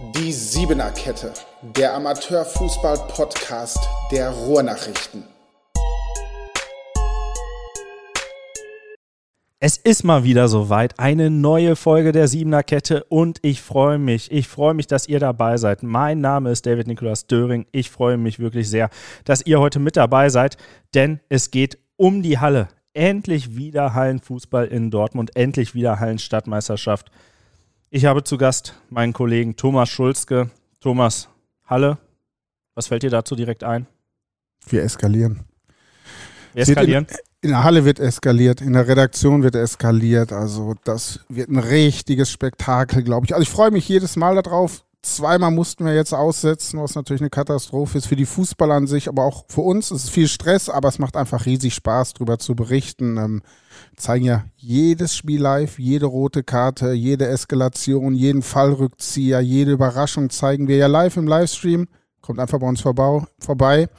Die Siebener Kette, der Amateurfußball-Podcast der Ruhrnachrichten. Es ist mal wieder soweit, eine neue Folge der Siebener Kette und ich freue mich, ich freue mich, dass ihr dabei seid. Mein Name ist David Nikolaus Döring. Ich freue mich wirklich sehr, dass ihr heute mit dabei seid, denn es geht um die Halle. Endlich wieder Hallenfußball in Dortmund, endlich wieder Hallenstadtmeisterschaft. Ich habe zu Gast meinen Kollegen Thomas Schulzke. Thomas, Halle, was fällt dir dazu direkt ein? Wir eskalieren. Wir eskalieren? In, in, der Halle wird eskaliert, in der Redaktion wird eskaliert. Also das wird ein richtiges Spektakel, glaube ich. Also ich freue mich jedes Mal darauf. Zweimal mussten wir jetzt aussetzen, was natürlich eine Katastrophe ist für die Fußballer an sich, aber auch für uns. Es ist viel Stress, aber es macht einfach riesig Spaß, darüber zu berichten. Ähm, zeigen ja jedes Spiel live, jede rote Karte, jede Eskalation, jeden Fallrückzieher, jede Überraschung zeigen wir ja live im Livestream. Kommt einfach bei uns vorbei.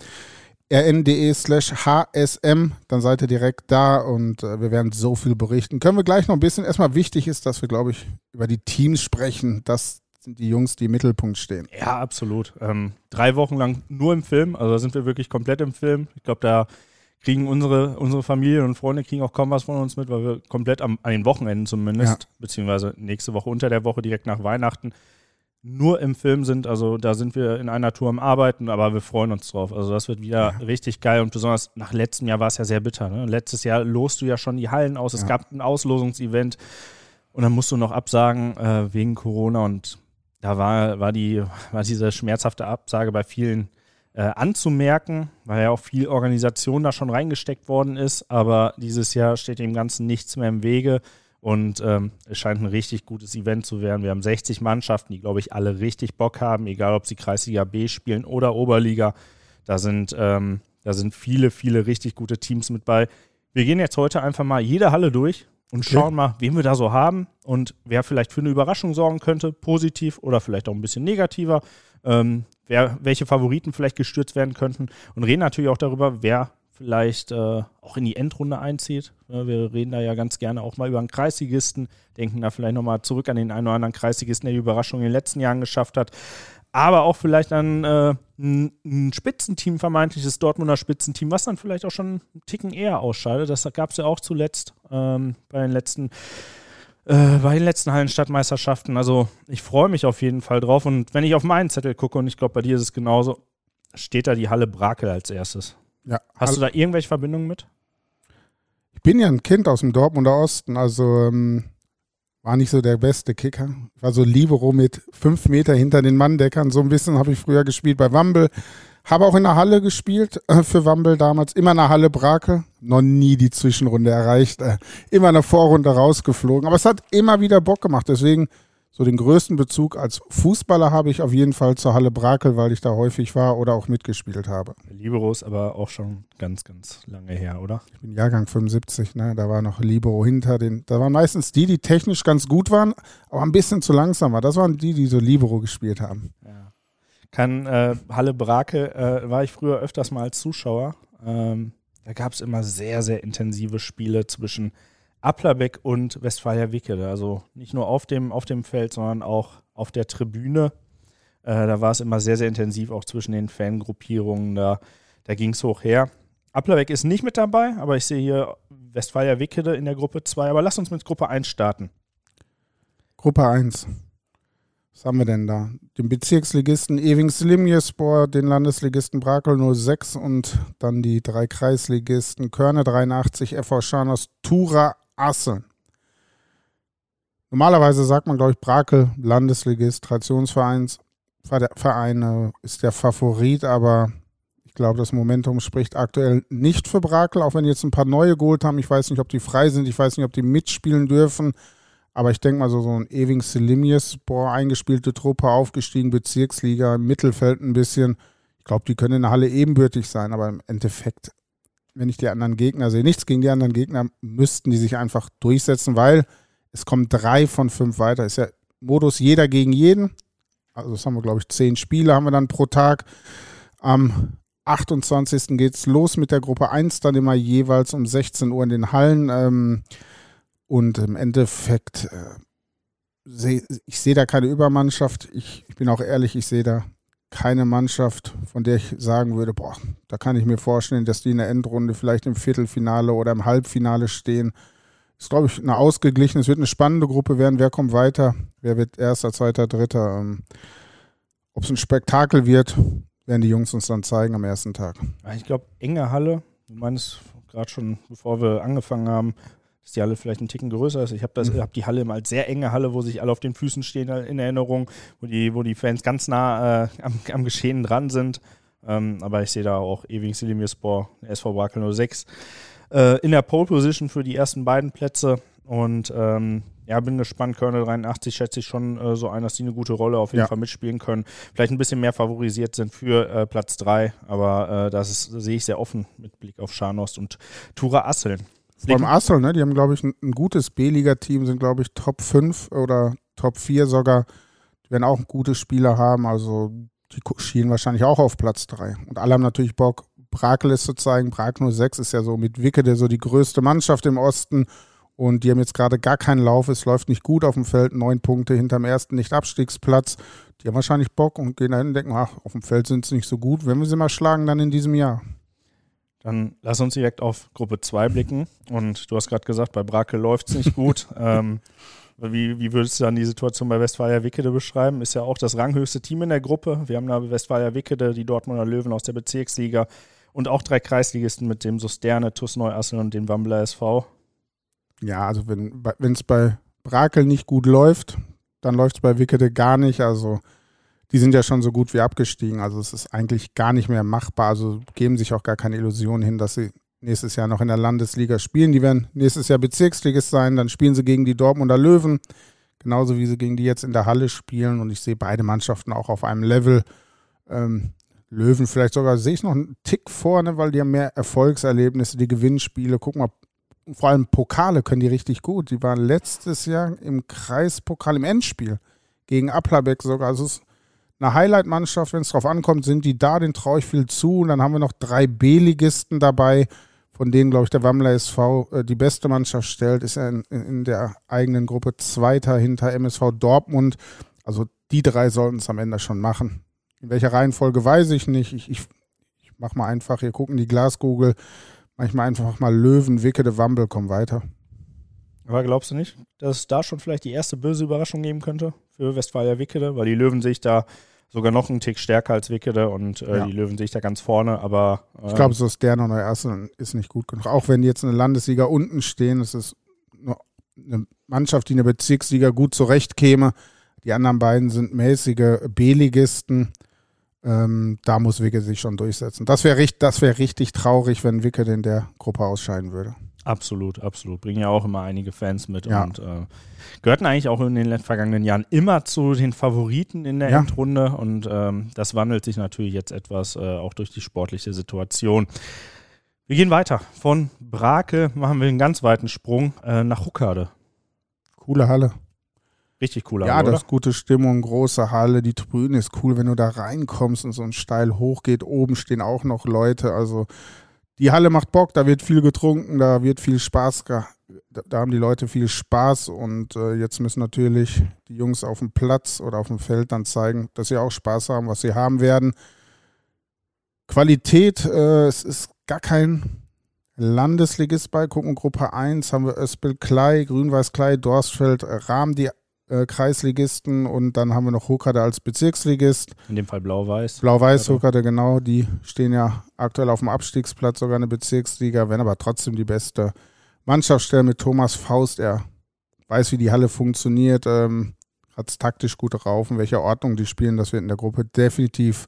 rn.de slash hsm, dann seid ihr direkt da und äh, wir werden so viel berichten. Können wir gleich noch ein bisschen, erstmal wichtig ist, dass wir, glaube ich, über die Teams sprechen. Das sind die Jungs, die im Mittelpunkt stehen. Ja, absolut. Ähm, drei Wochen lang nur im Film, also da sind wir wirklich komplett im Film. Ich glaube, da kriegen unsere, unsere Familien und Freunde kriegen auch kaum was von uns mit, weil wir komplett am, an den Wochenenden zumindest, ja. beziehungsweise nächste Woche unter der Woche direkt nach Weihnachten nur im Film sind. Also da sind wir in einer Tour am Arbeiten, aber wir freuen uns drauf. Also das wird wieder ja. richtig geil und besonders nach letztem Jahr war es ja sehr bitter. Ne? Letztes Jahr lost du ja schon die Hallen aus. Ja. Es gab ein Auslosungsevent und dann musst du noch absagen äh, wegen Corona und da war, war, die, war diese schmerzhafte Absage bei vielen äh, anzumerken, weil ja auch viel Organisation da schon reingesteckt worden ist. Aber dieses Jahr steht dem Ganzen nichts mehr im Wege. Und ähm, es scheint ein richtig gutes Event zu werden. Wir haben 60 Mannschaften, die, glaube ich, alle richtig Bock haben, egal ob sie Kreisliga B spielen oder Oberliga. Da sind, ähm, da sind viele, viele richtig gute Teams mit bei. Wir gehen jetzt heute einfach mal jede Halle durch und okay. schauen mal, wen wir da so haben und wer vielleicht für eine Überraschung sorgen könnte, positiv oder vielleicht auch ein bisschen negativer ähm, wer, welche Favoriten vielleicht gestürzt werden könnten und reden natürlich auch darüber, wer vielleicht äh, auch in die Endrunde einzieht. Ja, wir reden da ja ganz gerne auch mal über einen Kreisligisten, denken da vielleicht nochmal zurück an den einen oder anderen Kreisligisten, der die Überraschung in den letzten Jahren geschafft hat. Aber auch vielleicht an äh, ein, ein Spitzenteam, vermeintliches Dortmunder Spitzenteam, was dann vielleicht auch schon einen Ticken eher ausscheidet. Das gab es ja auch zuletzt ähm, bei den letzten äh, bei den letzten Hallenstadtmeisterschaften. Also ich freue mich auf jeden Fall drauf. Und wenn ich auf meinen Zettel gucke, und ich glaube, bei dir ist es genauso, steht da die Halle Brakel als erstes. Ja. Hast du da irgendwelche Verbindungen mit? Ich bin ja ein Kind aus dem Dortmunder Osten, also ähm, war nicht so der beste Kicker. War so Libero mit fünf Meter hinter den Manndeckern. So ein bisschen habe ich früher gespielt bei Wambel. Habe auch in der Halle gespielt äh, für Wambel damals. Immer in der Halle Brake. Noch nie die Zwischenrunde erreicht. Äh, immer in der Vorrunde rausgeflogen. Aber es hat immer wieder Bock gemacht. Deswegen so den größten Bezug als Fußballer habe ich auf jeden Fall zur Halle Brakel, weil ich da häufig war oder auch mitgespielt habe. Liberos aber auch schon ganz, ganz lange her, oder? Ich bin Jahrgang 75, ne? da war noch Libero hinter den. Da waren meistens die, die technisch ganz gut waren, aber ein bisschen zu langsam war. Das waren die, die so Libero gespielt haben. Ja kann äh, Halle Brake, äh, war ich früher öfters mal als Zuschauer. Ähm, da gab es immer sehr, sehr intensive Spiele zwischen Applerbeck und Westfalia Wickede. Also nicht nur auf dem, auf dem Feld, sondern auch auf der Tribüne. Äh, da war es immer sehr, sehr intensiv, auch zwischen den Fangruppierungen. Da, da ging es hoch her. Applerbeck ist nicht mit dabei, aber ich sehe hier Westfalia Wickede in der Gruppe 2. Aber lass uns mit Gruppe 1 starten. Gruppe 1. Was haben wir denn da? Den Bezirksligisten Ewings Limjespor, den Landesligisten Brakel 06 und dann die drei Kreisligisten Körne 83, FV Scharners, Tura, Asseln. Normalerweise sagt man, glaube ich, Brakel, Verein ist der Favorit, aber ich glaube, das Momentum spricht aktuell nicht für Brakel, auch wenn jetzt ein paar neue geholt haben. Ich weiß nicht, ob die frei sind, ich weiß nicht, ob die mitspielen dürfen. Aber ich denke mal, so, so ein Ewing Selimius, boah, eingespielte Truppe, aufgestiegen, Bezirksliga, Mittelfeld ein bisschen. Ich glaube, die können in der Halle ebenbürtig sein, aber im Endeffekt, wenn ich die anderen Gegner sehe, nichts gegen die anderen Gegner, müssten die sich einfach durchsetzen, weil es kommen drei von fünf weiter. Ist ja Modus jeder gegen jeden. Also das haben wir, glaube ich, zehn Spiele haben wir dann pro Tag. Am 28. geht es los mit der Gruppe 1, dann immer jeweils um 16 Uhr in den Hallen. Ähm, und im Endeffekt, äh, sehe ich seh da keine Übermannschaft. Ich, ich bin auch ehrlich, ich sehe da keine Mannschaft, von der ich sagen würde, boah, da kann ich mir vorstellen, dass die in der Endrunde vielleicht im Viertelfinale oder im Halbfinale stehen. Ist, glaube ich, eine ausgeglichene, es wird eine spannende Gruppe werden. Wer kommt weiter? Wer wird erster, zweiter, dritter? Ähm, Ob es ein Spektakel wird, werden die Jungs uns dann zeigen am ersten Tag. Ich glaube, enge Halle. Du meinst gerade schon, bevor wir angefangen haben, dass die Halle vielleicht ein Ticken größer ist. Ich habe mhm. hab die Halle immer als sehr enge Halle, wo sich alle auf den Füßen stehen in Erinnerung, wo die, wo die Fans ganz nah äh, am, am, Geschehen dran sind. Ähm, aber ich sehe da auch ewig Silimirspor, SV Brakel 06, äh, in der Pole Position für die ersten beiden Plätze. Und ähm, ja, bin gespannt. Colonel 83 schätze ich schon äh, so ein, dass die eine gute Rolle auf jeden ja. Fall mitspielen können. Vielleicht ein bisschen mehr favorisiert sind für äh, Platz 3, aber äh, das sehe ich sehr offen mit Blick auf Scharnost und Tura Asseln. Vor allem Assel, ne? Die haben, glaube ich, ein, ein gutes B-Liga-Team, sind, glaube ich, Top 5 oder Top 4 sogar. Die werden auch gute Spieler haben, also die schielen wahrscheinlich auch auf Platz 3. Und alle haben natürlich Bock, Brakel zu zeigen. Brakel 06 ist ja so mit Wickede so die größte Mannschaft im Osten. Und die haben jetzt gerade gar keinen Lauf. Es läuft nicht gut auf dem Feld. Neun Punkte hinterm ersten Nicht-Abstiegsplatz. Die haben wahrscheinlich Bock und gehen dahin und denken, ach, auf dem Feld sind sie nicht so gut. Wenn wir sie mal schlagen, dann in diesem Jahr. Dann lass uns direkt auf Gruppe 2 blicken. Und du hast gerade gesagt, bei Brakel läuft es nicht gut. ähm, wie, wie würdest du dann die Situation bei Westfalia Wickede beschreiben? Ist ja auch das ranghöchste Team in der Gruppe. Wir haben da Westfalia Wickede, die Dortmunder Löwen aus der Bezirksliga und auch drei Kreisligisten mit dem Susterne, TuS Neuassel und dem Wambler SV. Ja, also wenn es bei Brakel nicht gut läuft, dann läuft es bei Wickede gar nicht. Also die sind ja schon so gut wie abgestiegen. Also es ist eigentlich gar nicht mehr machbar. Also geben sich auch gar keine Illusionen hin, dass sie nächstes Jahr noch in der Landesliga spielen. Die werden nächstes Jahr Bezirksligist sein. Dann spielen sie gegen die Dortmunder Löwen. Genauso wie sie gegen die jetzt in der Halle spielen. Und ich sehe beide Mannschaften auch auf einem Level. Ähm, Löwen vielleicht sogar, sehe ich noch einen Tick vorne, weil die haben mehr Erfolgserlebnisse, die Gewinnspiele. Guck mal, vor allem Pokale können die richtig gut. Die waren letztes Jahr im Kreispokal im Endspiel gegen Aplabeck sogar. Also es ist eine Highlight-Mannschaft, wenn es drauf ankommt, sind die da, den traue ich viel zu. Und dann haben wir noch drei B-Ligisten dabei, von denen, glaube ich, der Wammler SV äh, die beste Mannschaft stellt, ist er in, in, der eigenen Gruppe Zweiter hinter MSV Dortmund. Also die drei sollten es am Ende schon machen. In welcher Reihenfolge weiß ich nicht. Ich, ich, ich mache mal einfach, hier gucken die Glaskugel, manchmal einfach mal Löwen, Wickede, Wambel kommen weiter. Aber glaubst du nicht, dass es da schon vielleicht die erste böse Überraschung geben könnte für Westfalia Wickede? Weil die Löwen sehe ich da sogar noch einen Tick stärker als Wickede und äh, ja. die Löwen sehe ich da ganz vorne, aber. Äh, ich glaube, so ist der noch der erste ist nicht gut genug. Auch wenn die jetzt in der Landesliga unten stehen, ist es eine Mannschaft, die in der Bezirksliga gut zurechtkäme. Die anderen beiden sind mäßige B-Ligisten. Ähm, da muss Wicke sich schon durchsetzen. Das wäre das wär richtig traurig, wenn Wicke in der Gruppe ausscheiden würde. Absolut, absolut. Bringen ja auch immer einige Fans mit ja. und äh, gehörten eigentlich auch in den vergangenen Jahren immer zu den Favoriten in der ja. Endrunde und ähm, das wandelt sich natürlich jetzt etwas, äh, auch durch die sportliche Situation. Wir gehen weiter. Von Brake machen wir einen ganz weiten Sprung äh, nach Huckade. Coole Halle. Richtig coole Halle. Ja, das ist gute Stimmung, große Halle. Die Tribüne ist cool, wenn du da reinkommst und so ein steil hochgeht. Oben stehen auch noch Leute. Also die Halle macht Bock, da wird viel getrunken, da wird viel Spaß, da, da haben die Leute viel Spaß und äh, jetzt müssen natürlich die Jungs auf dem Platz oder auf dem Feld dann zeigen, dass sie auch Spaß haben, was sie haben werden. Qualität, äh, es ist gar kein Landesligist bei. Gucken, Gruppe 1 haben wir Öspel Klei, Grün-Weiß Klei, Dorstfeld, Rahm, die äh, Kreisligisten und dann haben wir noch Hokade als Bezirksligist. In dem Fall Blau-Weiß. Blau-Weiß, Hokade, genau. Die stehen ja aktuell auf dem Abstiegsplatz, sogar eine Bezirksliga, werden aber trotzdem die beste Mannschaft stellen mit Thomas Faust. Er weiß, wie die Halle funktioniert, ähm, hat es taktisch gut drauf, in welcher Ordnung die spielen. Das wird in der Gruppe definitiv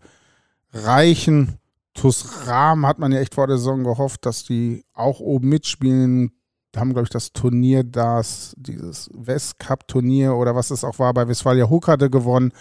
reichen. TuS Rahm hat man ja echt vor der Saison gehofft, dass die auch oben mitspielen haben, glaube ich, das Turnier, das, dieses Westcup-Turnier oder was es auch war, bei Westfalia Huckade gewonnen.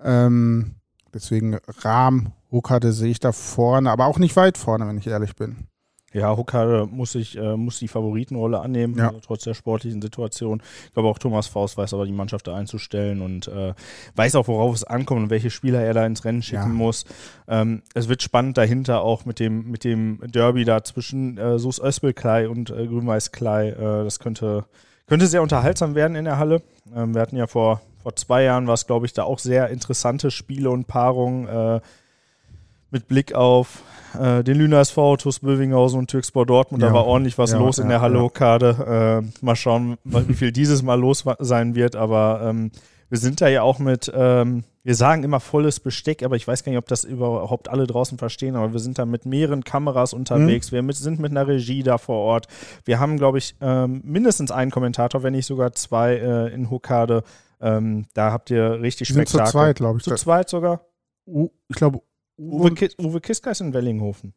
Ähm, deswegen Rahm, Huckade sehe ich da vorne, aber auch nicht weit vorne, wenn ich ehrlich bin. Ja, Huckade muss, ich, äh, muss die Favoritenrolle annehmen, ja. also trotz der sportlichen Situation. Ich glaube auch Thomas Faust weiß aber die Mannschaft da einzustellen und äh, weiß auch, worauf es ankommt und welche Spieler er da ins Rennen schicken ja. muss. Ähm, es wird spannend dahinter auch mit dem, mit dem Derby da zwischen äh, Sus Öspelklei und äh, Grün-Weiß Klei. Äh, das könnte, könnte sehr unterhaltsam werden in der Halle. Ähm, wir hatten ja vor, vor zwei Jahren, war es glaube ich, da auch sehr interessante Spiele und Paarungen äh, mit Blick auf äh, den Lüner SV, TuS Bövinghausen und Türkspor Dortmund. Ja. Da war ordentlich was ja, los in der Halle Hokkade. Äh, mal schauen, wie viel dieses Mal los sein wird, aber ähm, wir sind da ja auch mit, ähm, wir sagen immer volles Besteck, aber ich weiß gar nicht, ob das überhaupt alle draußen verstehen, aber wir sind da mit mehreren Kameras unterwegs, mhm. wir mit, sind mit einer Regie da vor Ort. Wir haben, glaube ich, ähm, mindestens einen Kommentator, wenn nicht sogar zwei äh, in Hokkade. Ähm, da habt ihr richtig Spektakel. Sind zu zweit, glaube ich. Zu zweit sogar? Ich glaube, Uwe, Uwe Kiska ist in Wellinghofen.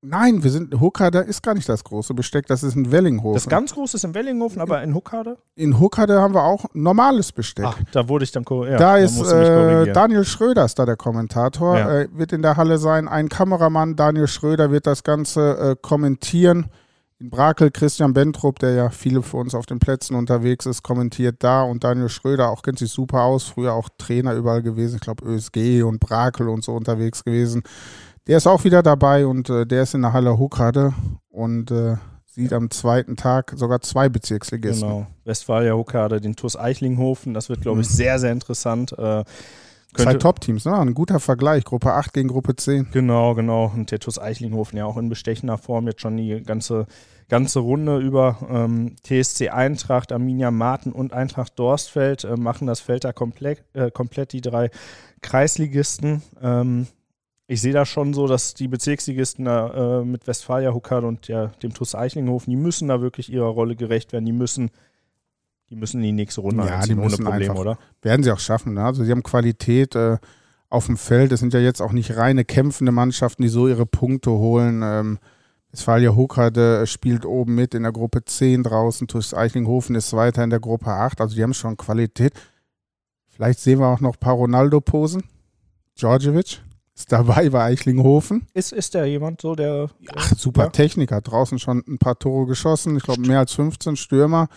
Nein, wir sind Huckade ist gar nicht das große Besteck, das ist in Wellinghofen. Das ganz große ist in Wellinghofen, aber in Huckade? In Huckade haben wir auch normales Besteck. Ach, da wurde ich dann ja, Da ist äh, Daniel Schröder ist da der Kommentator, ja. äh, wird in der Halle sein. Ein Kameramann, Daniel Schröder, wird das Ganze äh, kommentieren. In Brakel Christian Bentrup, der ja viele für uns auf den Plätzen unterwegs ist, kommentiert da und Daniel Schröder auch kennt sich super aus, früher auch Trainer überall gewesen, ich glaube ÖSG und Brakel und so unterwegs gewesen. Der ist auch wieder dabei und äh, der ist in der Halle Huckade und äh, sieht am zweiten Tag sogar zwei Bezirksligisten. Genau, Westfalia Huckade, den TuS Eichlinghofen. Das wird, glaube ich, mhm. sehr, sehr interessant. Äh, Zwei Top-Teams, ne? Ein guter Vergleich. Gruppe 8 gegen Gruppe 10. Genau, genau. Und der TuS Eichlinghofen ja auch in bestechender Form jetzt schon die ganze, ganze Runde über. Ähm, TSC Eintracht, Arminia Marten und Eintracht Dorstfeld äh, machen das Feld da komplett, äh, komplett die drei Kreisligisten. Ähm, ich sehe da schon so, dass die Bezirksligisten da, äh, mit Westfalia Huckard und der, dem TuS Eichlinghofen, die müssen da wirklich ihrer Rolle gerecht werden. Die müssen, die müssen in die nächste Runde ja, die ohne Probleme, oder? Werden sie auch schaffen. Ne? Also sie haben Qualität äh, auf dem Feld. Es sind ja jetzt auch nicht reine kämpfende Mannschaften, die so ihre Punkte holen. Ähm, Westfalia Huckard äh, spielt oben mit in der Gruppe 10 draußen. TuS Eichlinghofen ist weiter in der Gruppe 8. Also die haben schon Qualität. Vielleicht sehen wir auch noch ein paar Ronaldo-Posen. Djordjevic ist dabei bei Eichlinghofen. Ist, ist der jemand so, der. Ach, super ja. Techniker. Draußen schon ein paar Tore geschossen. Ich glaube, mehr als 15 Stürmer.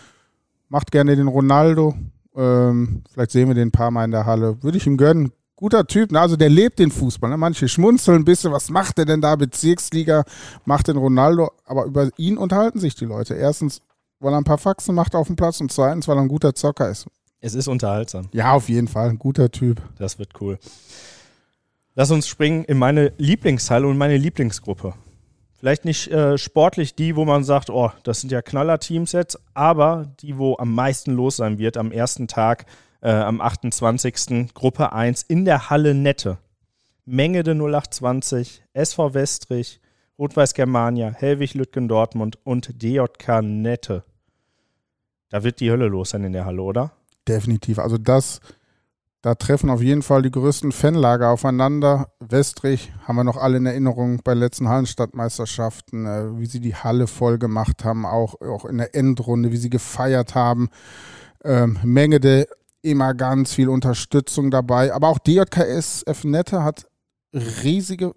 Macht gerne den Ronaldo. Ähm, vielleicht sehen wir den ein paar Mal in der Halle. Würde ich ihm gönnen. Guter Typ. Ne? Also, der lebt den Fußball. Ne? Manche schmunzeln ein bisschen. Was macht der denn da? Bezirksliga macht den Ronaldo. Aber über ihn unterhalten sich die Leute. Erstens, weil er ein paar Faxen macht auf dem Platz. Und zweitens, weil er ein guter Zocker ist. Es ist unterhaltsam. Ja, auf jeden Fall. Ein guter Typ. Das wird cool. Lass uns springen in meine Lieblingshalle und meine Lieblingsgruppe. Vielleicht nicht äh, sportlich die, wo man sagt, oh, das sind ja Knaller-Teams jetzt, aber die, wo am meisten los sein wird am ersten Tag, äh, am 28. Gruppe 1 in der Halle Nette. Menge de 0820, SV Westrich, Rot-Weiß Germania, Helwig Lütgen Dortmund und DJK Nette. Da wird die Hölle los sein in der Halle, oder? Definitiv. Also das da treffen auf jeden Fall die größten Fanlager aufeinander. Westrich haben wir noch alle in Erinnerung bei letzten Hallenstadtmeisterschaften, äh, wie sie die Halle voll gemacht haben, auch, auch in der Endrunde, wie sie gefeiert haben. Ähm, Menge der immer ganz viel Unterstützung dabei. Aber auch DJKS F Nette hat riesige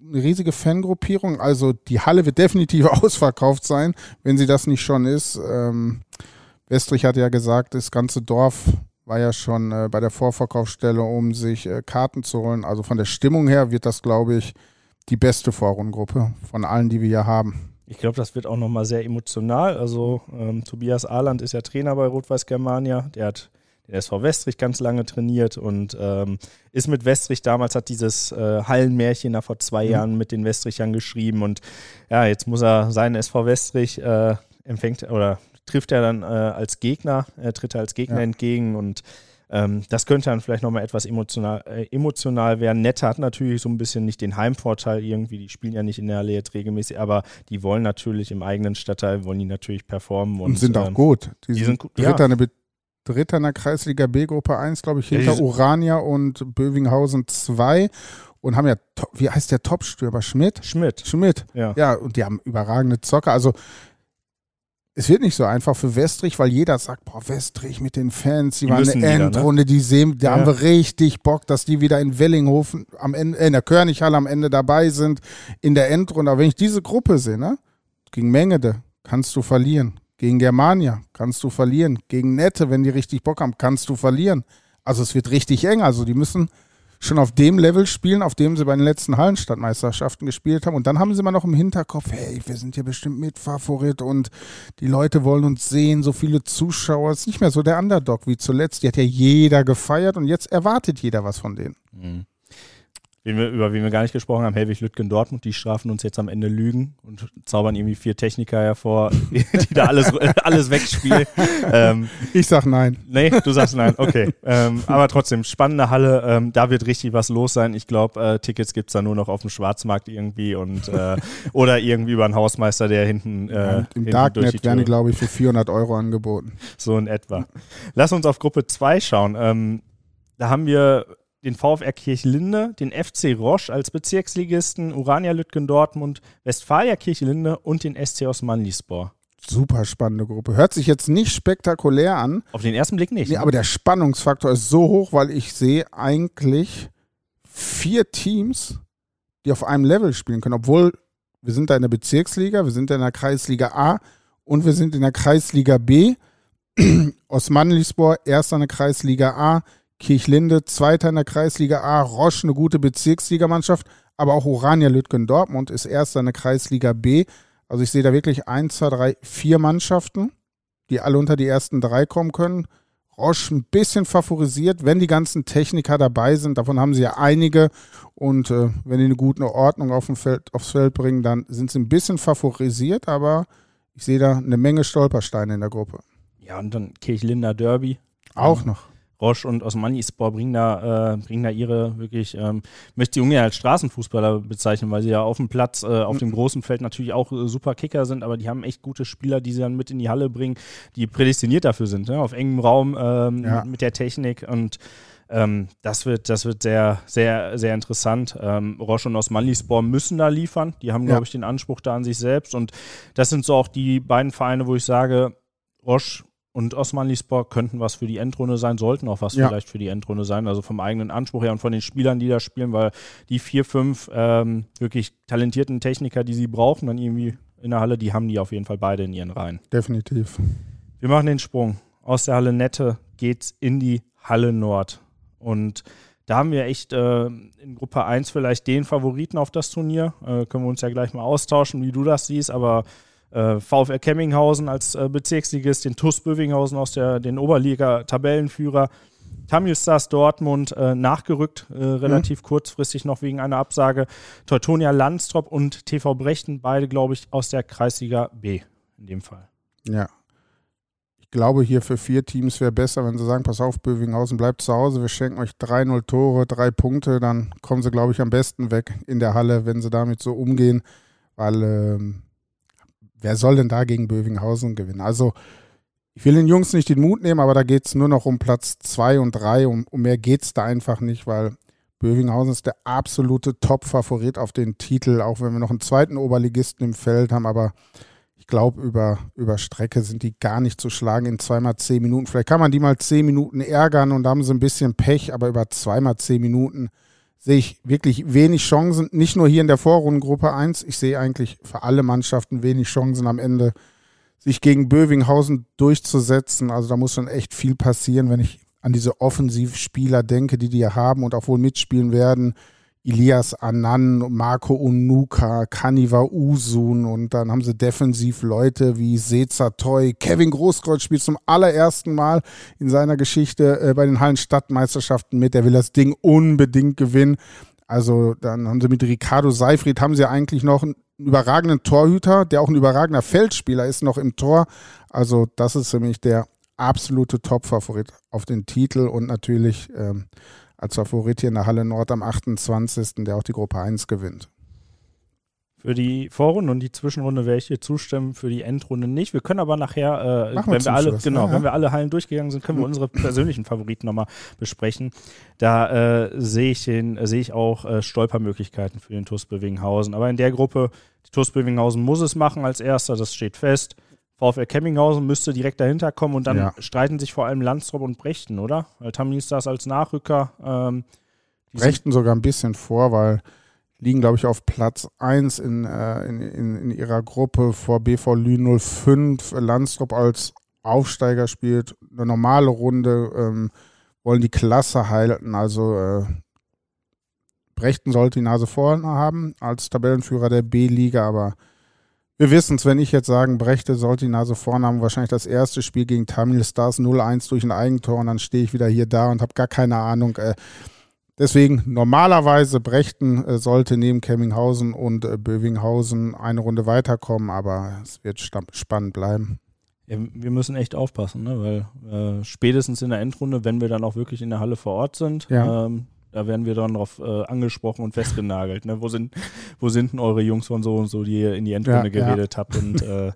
eine riesige Fangruppierung. Also die Halle wird definitiv ausverkauft sein, wenn sie das nicht schon ist. Ähm, Westrich hat ja gesagt, das ganze Dorf war ja schon äh, bei der Vorverkaufsstelle, um sich äh, Karten zu holen. Also von der Stimmung her wird das, glaube ich, die beste Vorrundengruppe von allen, die wir hier haben. Ich glaube, das wird auch nochmal sehr emotional. Also ähm, Tobias Ahland ist ja Trainer bei Rot-Weiß Germania. Der hat den SV Westrich ganz lange trainiert und ähm, ist mit Westrich damals, hat dieses äh, Hallenmärchen da vor zwei mhm. Jahren mit den Westrichern geschrieben und ja, jetzt muss er seinen SV Westrich äh, empfängt oder trifft er dann äh, als Gegner, er tritt er als Gegner ja. entgegen und ähm, das könnte dann vielleicht nochmal etwas emotional, äh, emotional werden. Nette hat natürlich so ein bisschen nicht den Heimvorteil irgendwie, die spielen ja nicht in der Allee jetzt regelmäßig, aber die wollen natürlich im eigenen Stadtteil, wollen die natürlich performen. Und, und sind auch ähm, gut. Die, die sind Dritter, ja. eine Dritter in der Kreisliga B Gruppe 1, glaube ich, hinter ja, Urania und Bövinghausen 2 und haben ja, wie heißt der Top-Stürmer? Schmidt? Schmidt. Schmidt. Ja. ja, und die haben überragende Zocker. Also es wird nicht so einfach für Westrich, weil jeder sagt, boah, Westrich mit den Fans, die, die waren eine Endrunde, ne? die sehen, da ja. haben wir richtig Bock, dass die wieder in Wellinghofen am Ende, in der Körnighalle am Ende dabei sind, in der Endrunde. Aber wenn ich diese Gruppe sehe, ne, gegen Mengede kannst du verlieren. Gegen Germania kannst du verlieren. Gegen Nette, wenn die richtig Bock haben, kannst du verlieren. Also es wird richtig eng. Also die müssen schon auf dem Level spielen, auf dem sie bei den letzten Hallenstadtmeisterschaften gespielt haben. Und dann haben sie immer noch im Hinterkopf, hey, wir sind hier bestimmt Mitfavorit und die Leute wollen uns sehen, so viele Zuschauer. Es ist nicht mehr so der Underdog wie zuletzt. Die hat ja jeder gefeiert und jetzt erwartet jeder was von denen. Mhm wen wir, über wen wir gar nicht gesprochen haben, Helwig Lütgen Dortmund, die strafen uns jetzt am Ende Lügen und zaubern irgendwie vier Techniker hervor, die da alles, alles wegspielen. Ähm, ich sag nein. Nee, du sagst nein, okay. Ähm, aber trotzdem, spannende Halle, ähm, da wird richtig was los sein. Ich glaube, äh, Tickets gibt es da nur noch auf dem Schwarzmarkt irgendwie und äh, oder irgendwie über einen Hausmeister, der hinten. Äh, ja, Im hinten Darknet werden die, glaube ich, für 400 Euro angeboten. So in etwa. Lass uns auf Gruppe 2 schauen. Ähm, da haben wir den VfR Kirchlinde, den FC Roche als Bezirksligisten, Urania Lütgen Dortmund, Westfalia Kirchlinde und den SC Osmanlispor. Super spannende Gruppe. Hört sich jetzt nicht spektakulär an. Auf den ersten Blick nicht. Nee, ne? aber der Spannungsfaktor ist so hoch, weil ich sehe eigentlich vier Teams, die auf einem Level spielen können, obwohl wir sind da in der Bezirksliga, wir sind da in der Kreisliga A und wir sind in der Kreisliga B. Osmanlispor erster in der Kreisliga A, Kirchlinde, Zweiter in der Kreisliga A, Roche, eine gute Bezirksligamannschaft, aber auch Orania Lütgen Dortmund ist Erster in der Kreisliga B. Also ich sehe da wirklich eins, zwei, drei, vier Mannschaften, die alle unter die ersten drei kommen können. Roche ein bisschen favorisiert, wenn die ganzen Techniker dabei sind. Davon haben sie ja einige. Und äh, wenn die eine gute Ordnung auf Feld, aufs Feld bringen, dann sind sie ein bisschen favorisiert. Aber ich sehe da eine Menge Stolpersteine in der Gruppe. Ja, und dann Kirchlinder Derby. Auch noch. Roche und Osmani-Sport bringen da, äh, bringen da ihre wirklich, ähm, möchte die ungern als Straßenfußballer bezeichnen, weil sie ja auf dem Platz, äh, auf mhm. dem großen Feld natürlich auch äh, super Kicker sind, aber die haben echt gute Spieler, die sie dann mit in die Halle bringen, die prädestiniert dafür sind, ne? auf engem Raum ähm, ja. mit der Technik und ähm, das wird, das wird sehr, sehr, sehr interessant. Ähm, Roche und Osmanlispor müssen da liefern. Die haben, ja. glaube ich, den Anspruch da an sich selbst. Und das sind so auch die beiden Vereine, wo ich sage, Roche und Osmanlispor könnten was für die Endrunde sein, sollten auch was ja. vielleicht für die Endrunde sein, also vom eigenen Anspruch her und von den Spielern, die da spielen, weil die vier, fünf ähm, wirklich talentierten Techniker, die sie brauchen, dann irgendwie in der Halle, die haben die auf jeden Fall beide in ihren Reihen. Definitiv. Wir machen den Sprung. Aus der Halle Nette geht's in die Halle Nord. Und da haben wir echt äh, in Gruppe 1 vielleicht den Favoriten auf das Turnier. Äh, können wir uns ja gleich mal austauschen, wie du das siehst, aber äh, VfR Kemminghausen als äh, Bezirksligist, den TuS Bövinghausen aus der, den Oberliga-Tabellenführer, Tamil Stars Dortmund äh, nachgerückt, äh, relativ mhm. kurzfristig noch wegen einer Absage, Teutonia Landstrop und TV Brechten, beide, glaube ich, aus der Kreisliga B in dem Fall. Ja. Ich glaube, hier für vier Teams wäre besser, wenn sie sagen, pass auf, Bövinghausen bleibt zu Hause, wir schenken euch 3-0 Tore, drei Punkte, dann kommen sie, glaube ich, am besten weg in der Halle, wenn sie damit so umgehen, weil ähm, wer soll denn da gegen Bövinghausen gewinnen? Also, ich will den Jungs nicht den Mut nehmen, aber da geht es nur noch um Platz zwei und drei. Um, um mehr geht es da einfach nicht, weil Bövinghausen ist der absolute Top-Favorit auf den Titel, auch wenn wir noch einen zweiten Oberligisten im Feld haben. Aber ich glaube, über, über Strecke sind die gar nicht zu schlagen in zweimal zehn Minuten. Vielleicht kann man die mal zehn Minuten ärgern und da haben sie ein bisschen Pech, aber über zweimal zehn Minuten sehe ich wirklich wenig Chancen, nicht nur hier in der Vorrundengruppe 1, ich sehe eigentlich für alle Mannschaften wenig Chancen am Ende, sich gegen Bövinghausen durchzusetzen. Also da muss schon echt viel passieren, wenn ich an diese Offensivspieler denke, die die haben und auch wohl mitspielen werden. Elias Anan, Marco Unuka, Kaniva Usun und dann haben sie defensiv Leute wie Seza Toy. Kevin Großkreuz spielt zum allerersten Mal in seiner Geschichte äh, bei den Hallenstadtmeisterschaften mit. Der will das Ding unbedingt gewinnen. Also dann haben sie mit Ricardo Seifried haben sie eigentlich noch einen überragenden Torhüter, der auch ein überragender Feldspieler ist noch im Tor. Also das ist für mich der absolute Top-Favorit auf den Titel und natürlich ähm, als Favorit hier in der Halle Nord am 28., der auch die Gruppe 1 gewinnt. Für die Vorrunde und die Zwischenrunde werde ich hier zustimmen, für die Endrunde nicht. Wir können aber nachher, äh, wenn wir alle, Schluss, genau, ja, wenn wir alle Hallen durchgegangen sind, können wir unsere persönlichen Favoriten nochmal besprechen. Da äh, sehe ich den, äh, sehe ich auch äh, Stolpermöglichkeiten für den TuS Bövinghausen. Aber in der Gruppe, die TuS Bövinghausen muss es machen als erster, das steht fest. VfL Kemminghausen müsste direkt dahinter kommen und dann ja. streiten sich vor allem Landstrop und Brechten, oder? Ist das als Nachrücker. Ähm, Brechten sogar ein bisschen vor, weil liegen, glaube ich, auf Platz 1 in, äh, in, in, in, ihrer Gruppe vor BV Lü 05. Landstrop als Aufsteiger spielt eine normale Runde, ähm, wollen die Klasse halten. Also äh, Brechten sollte die Nase vorne haben als Tabellenführer der B-Liga, aber wir wissen es, wenn ich jetzt sagen, Brechte sollte die Nase vorne haben, wahrscheinlich das erste Spiel gegen Tamil Stars 0-1 durch ein Eigentor und dann stehe ich wieder hier da und habe gar keine Ahnung. Äh, deswegen normalerweise Brechten äh, sollte neben Kemminghausen und äh, Bövinghausen eine Runde weiterkommen, aber es wird spannend bleiben. Ja, wir müssen echt aufpassen, ne? weil äh, spätestens in der Endrunde, wenn wir dann auch wirklich in der Halle vor Ort sind, ja. ähm, da werden wir dann darauf äh, angesprochen und festgenagelt. Ne? Wo, sind, wo sind denn eure Jungs von so und so, die ihr in die Endrunde ja, geredet ja. habt? Und äh,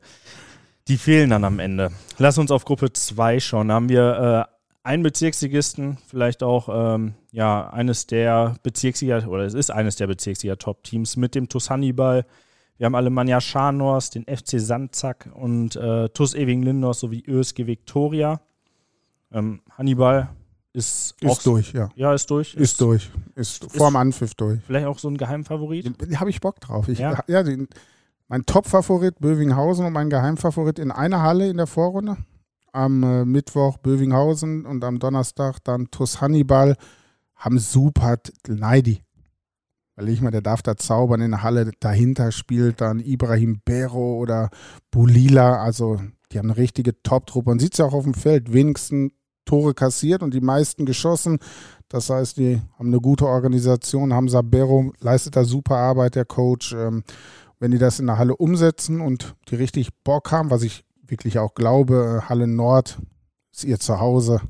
die fehlen dann am Ende. Lass uns auf Gruppe 2 schauen. Da haben wir äh, einen Bezirksligisten, vielleicht auch ähm, ja, eines der Bezirksliga, oder es ist eines der Bezirksliga-Top-Teams mit dem TuS Hannibal. Wir haben Alemannia Scharnhorst, den FC Sandzack und äh, TuS Ewing Lindors sowie ÖSG Victoria. Ähm, Hannibal ist, ist durch, ja. Ja, ist durch. Ist, ist durch. Ist, ist vorm Anpfiff durch. Vielleicht auch so ein Geheimfavorit? Habe ich Bock drauf. Ich, ja, ja den, mein Top-Favorit Bövinghausen und mein Geheimfavorit in einer Halle in der Vorrunde. Am äh, Mittwoch Bövinghausen und am Donnerstag dann TuS Hannibal haben super Neidi. Weil ich mal, der darf da zaubern in der Halle. Dahinter spielt dann Ibrahim Bero oder Bulila. Also die haben eine richtige Top-Truppe. Man sieht es ja auch auf dem Feld. Wenigstens Tore kassiert und die meisten geschossen. Das heißt, die haben eine gute Organisation. Hamza Berro leistet da super Arbeit, der Coach. Ähm, wenn die das in der Halle umsetzen und die richtig Bock haben, was ich wirklich auch glaube, äh, Halle Nord ist ihr Zuhause.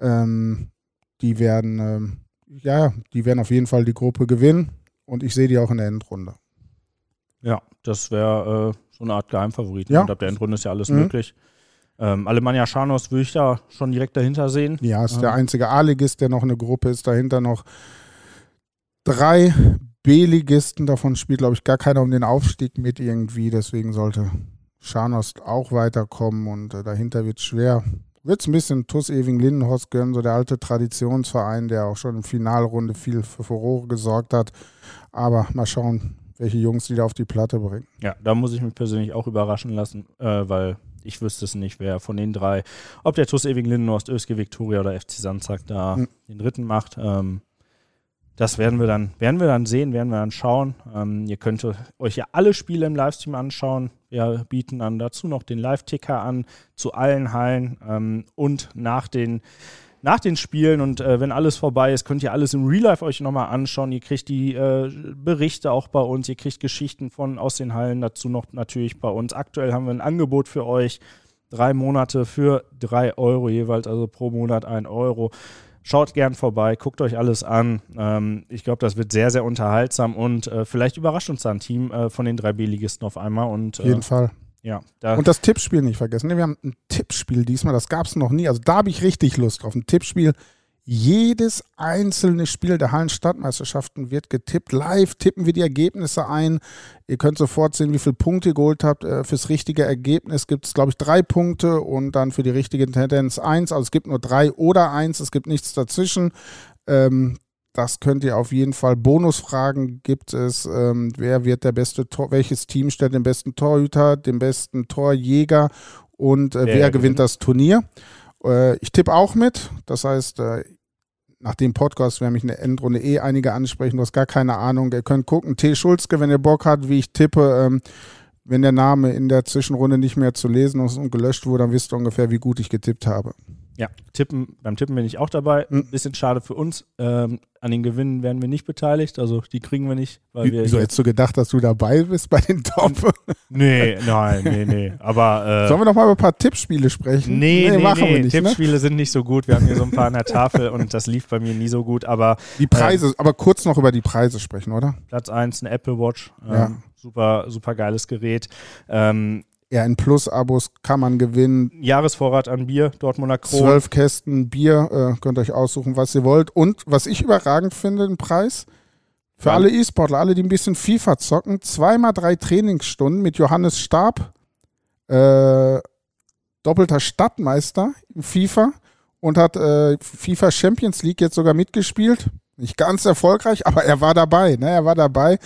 Ähm, die werden, ähm, ja, die werden auf jeden Fall die Gruppe gewinnen und ich sehe die auch in der Endrunde. Ja, das wäre äh, so eine Art Geheimfavorit. Ja. Und ab der Endrunde ist ja alles mhm. möglich. Ähm, Alemannia Scharnos würde ich da schon direkt dahinter sehen. Ja, ist ähm. der einzige A-Ligist, der noch eine Gruppe ist. Dahinter noch drei B-Ligisten. Davon spielt, glaube ich, gar keiner um den Aufstieg mit irgendwie. Deswegen sollte Scharnos auch weiterkommen und äh, dahinter wird es schwer. Wird es ein bisschen TUS Ewing Lindenhorst gönnen, so der alte Traditionsverein, der auch schon in Finalrunde viel für Furore gesorgt hat. Aber mal schauen, welche Jungs die da auf die Platte bringen. Ja, da muss ich mich persönlich auch überraschen lassen, äh, weil ich wüsste es nicht, wer von den drei, ob der TuS Ewing Lindenhorst, ÖSG Viktoria oder FC Sandzack da mhm. den dritten macht. Ähm, das werden wir dann, werden wir dann sehen, werden wir dann schauen. Ähm, ihr könnt euch ja alle Spiele im Livestream anschauen. Wir bieten dann dazu noch den Live-Ticker an zu allen Hallen ähm, und nach den nach den Spielen und äh, wenn alles vorbei ist, könnt ihr alles im Real Life euch nochmal anschauen. Ihr kriegt die äh, Berichte auch bei uns, ihr kriegt Geschichten von aus den Hallen dazu noch natürlich bei uns. Aktuell haben wir ein Angebot für euch. Drei Monate für drei Euro jeweils, also pro Monat ein Euro. Schaut gern vorbei, guckt euch alles an. Ähm, ich glaube, das wird sehr, sehr unterhaltsam und äh, vielleicht überrascht uns da ein Team äh, von den drei B-Ligisten auf einmal. Und, auf jeden äh, Fall. Ja, da und das Tippspiel nicht vergessen. Wir haben ein Tippspiel diesmal, das gab es noch nie. Also da habe ich richtig Lust drauf. Ein Tippspiel. Jedes einzelne Spiel der Hallenstadtmeisterschaften wird getippt. Live tippen wir die Ergebnisse ein. Ihr könnt sofort sehen, wie viele Punkte ihr geholt habt. Äh, fürs richtige Ergebnis gibt es, glaube ich, drei Punkte und dann für die richtige Tendenz eins. Also es gibt nur drei oder eins, es gibt nichts dazwischen. Ähm, das könnt ihr auf jeden Fall. Bonusfragen gibt es. Ähm, wer wird der beste Tor, welches Team stellt den besten Torhüter, den besten Torjäger und äh, wer, gewinnt das Turnier? Äh, ich tippe auch mit. Das heißt, äh, nach dem Podcast werden mich in der Endrunde eh einige ansprechen. Du hast gar keine Ahnung. Ihr könnt gucken. T. Schulzke, wenn ihr Bock habt, wie ich tippe. Ähm, wenn der Name in der Zwischenrunde nicht mehr zu lesen ist und gelöscht wurde, dann wisst ihr ungefähr, wie gut ich getippt habe. Ja, tippen, beim Tippen bin ich auch dabei. Ein hm. bisschen schade für uns. Ähm, an den Gewinnen werden wir nicht beteiligt, also die kriegen wir nicht. Weil wir Wieso hättest du gedacht, dass du dabei bist bei den Top? nee, nein, nee, nee. Aber, äh, Sollen wir noch mal über ein paar Tippspiele sprechen? Nee, nee, nee machen nee. wir nicht. Ne? Tippspiele ne? sind nicht so gut. Wir haben hier so ein paar an der Tafel und das lief bei mir nie so gut. Aber die Preise, ähm, aber kurz noch über die Preise sprechen, oder? Platz 1, eine Apple Watch. Ähm, ja. Super, super geiles Gerät. Ähm, ja, in Plus-Abos kann man gewinnen. Jahresvorrat an Bier, Dortmunder Kron. Zwölf Kästen Bier, äh, könnt euch aussuchen, was ihr wollt. Und was ich überragend finde, den Preis, für ja. alle E-Sportler, alle, die ein bisschen FIFA zocken, zweimal drei Trainingsstunden mit Johannes Stab, äh, doppelter Stadtmeister in FIFA und hat äh, FIFA Champions League jetzt sogar mitgespielt. Nicht ganz erfolgreich, aber er war dabei. Ne? Er war dabei.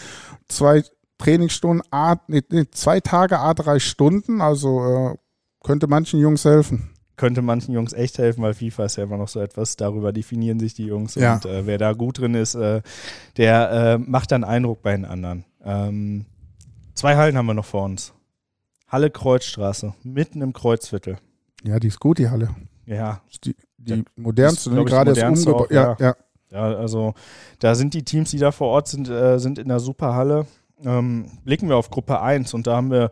Zwei Trainingsstunden, A, nee, zwei Tage, A, drei Stunden. Also äh, könnte manchen Jungs helfen. könnte manchen Jungs echt helfen, weil FIFA ist ja immer noch so etwas, darüber definieren sich die Jungs. Ja. Und äh, wer da gut drin ist, äh, der äh, macht dann Eindruck bei den anderen. Ähm, zwei Hallen haben wir noch vor uns. Halle Kreuzstraße, mitten im Kreuzviertel. Ja, die ist gut, die Halle. Ja, Die, die modernste, ist, ich, gerade ist umgebaut. Ja, ja. Ja, also da sind die Teams, die da vor Ort sind, äh, sind in der Superhalle. Ähm, blicken wir auf Gruppe 1 und da haben wir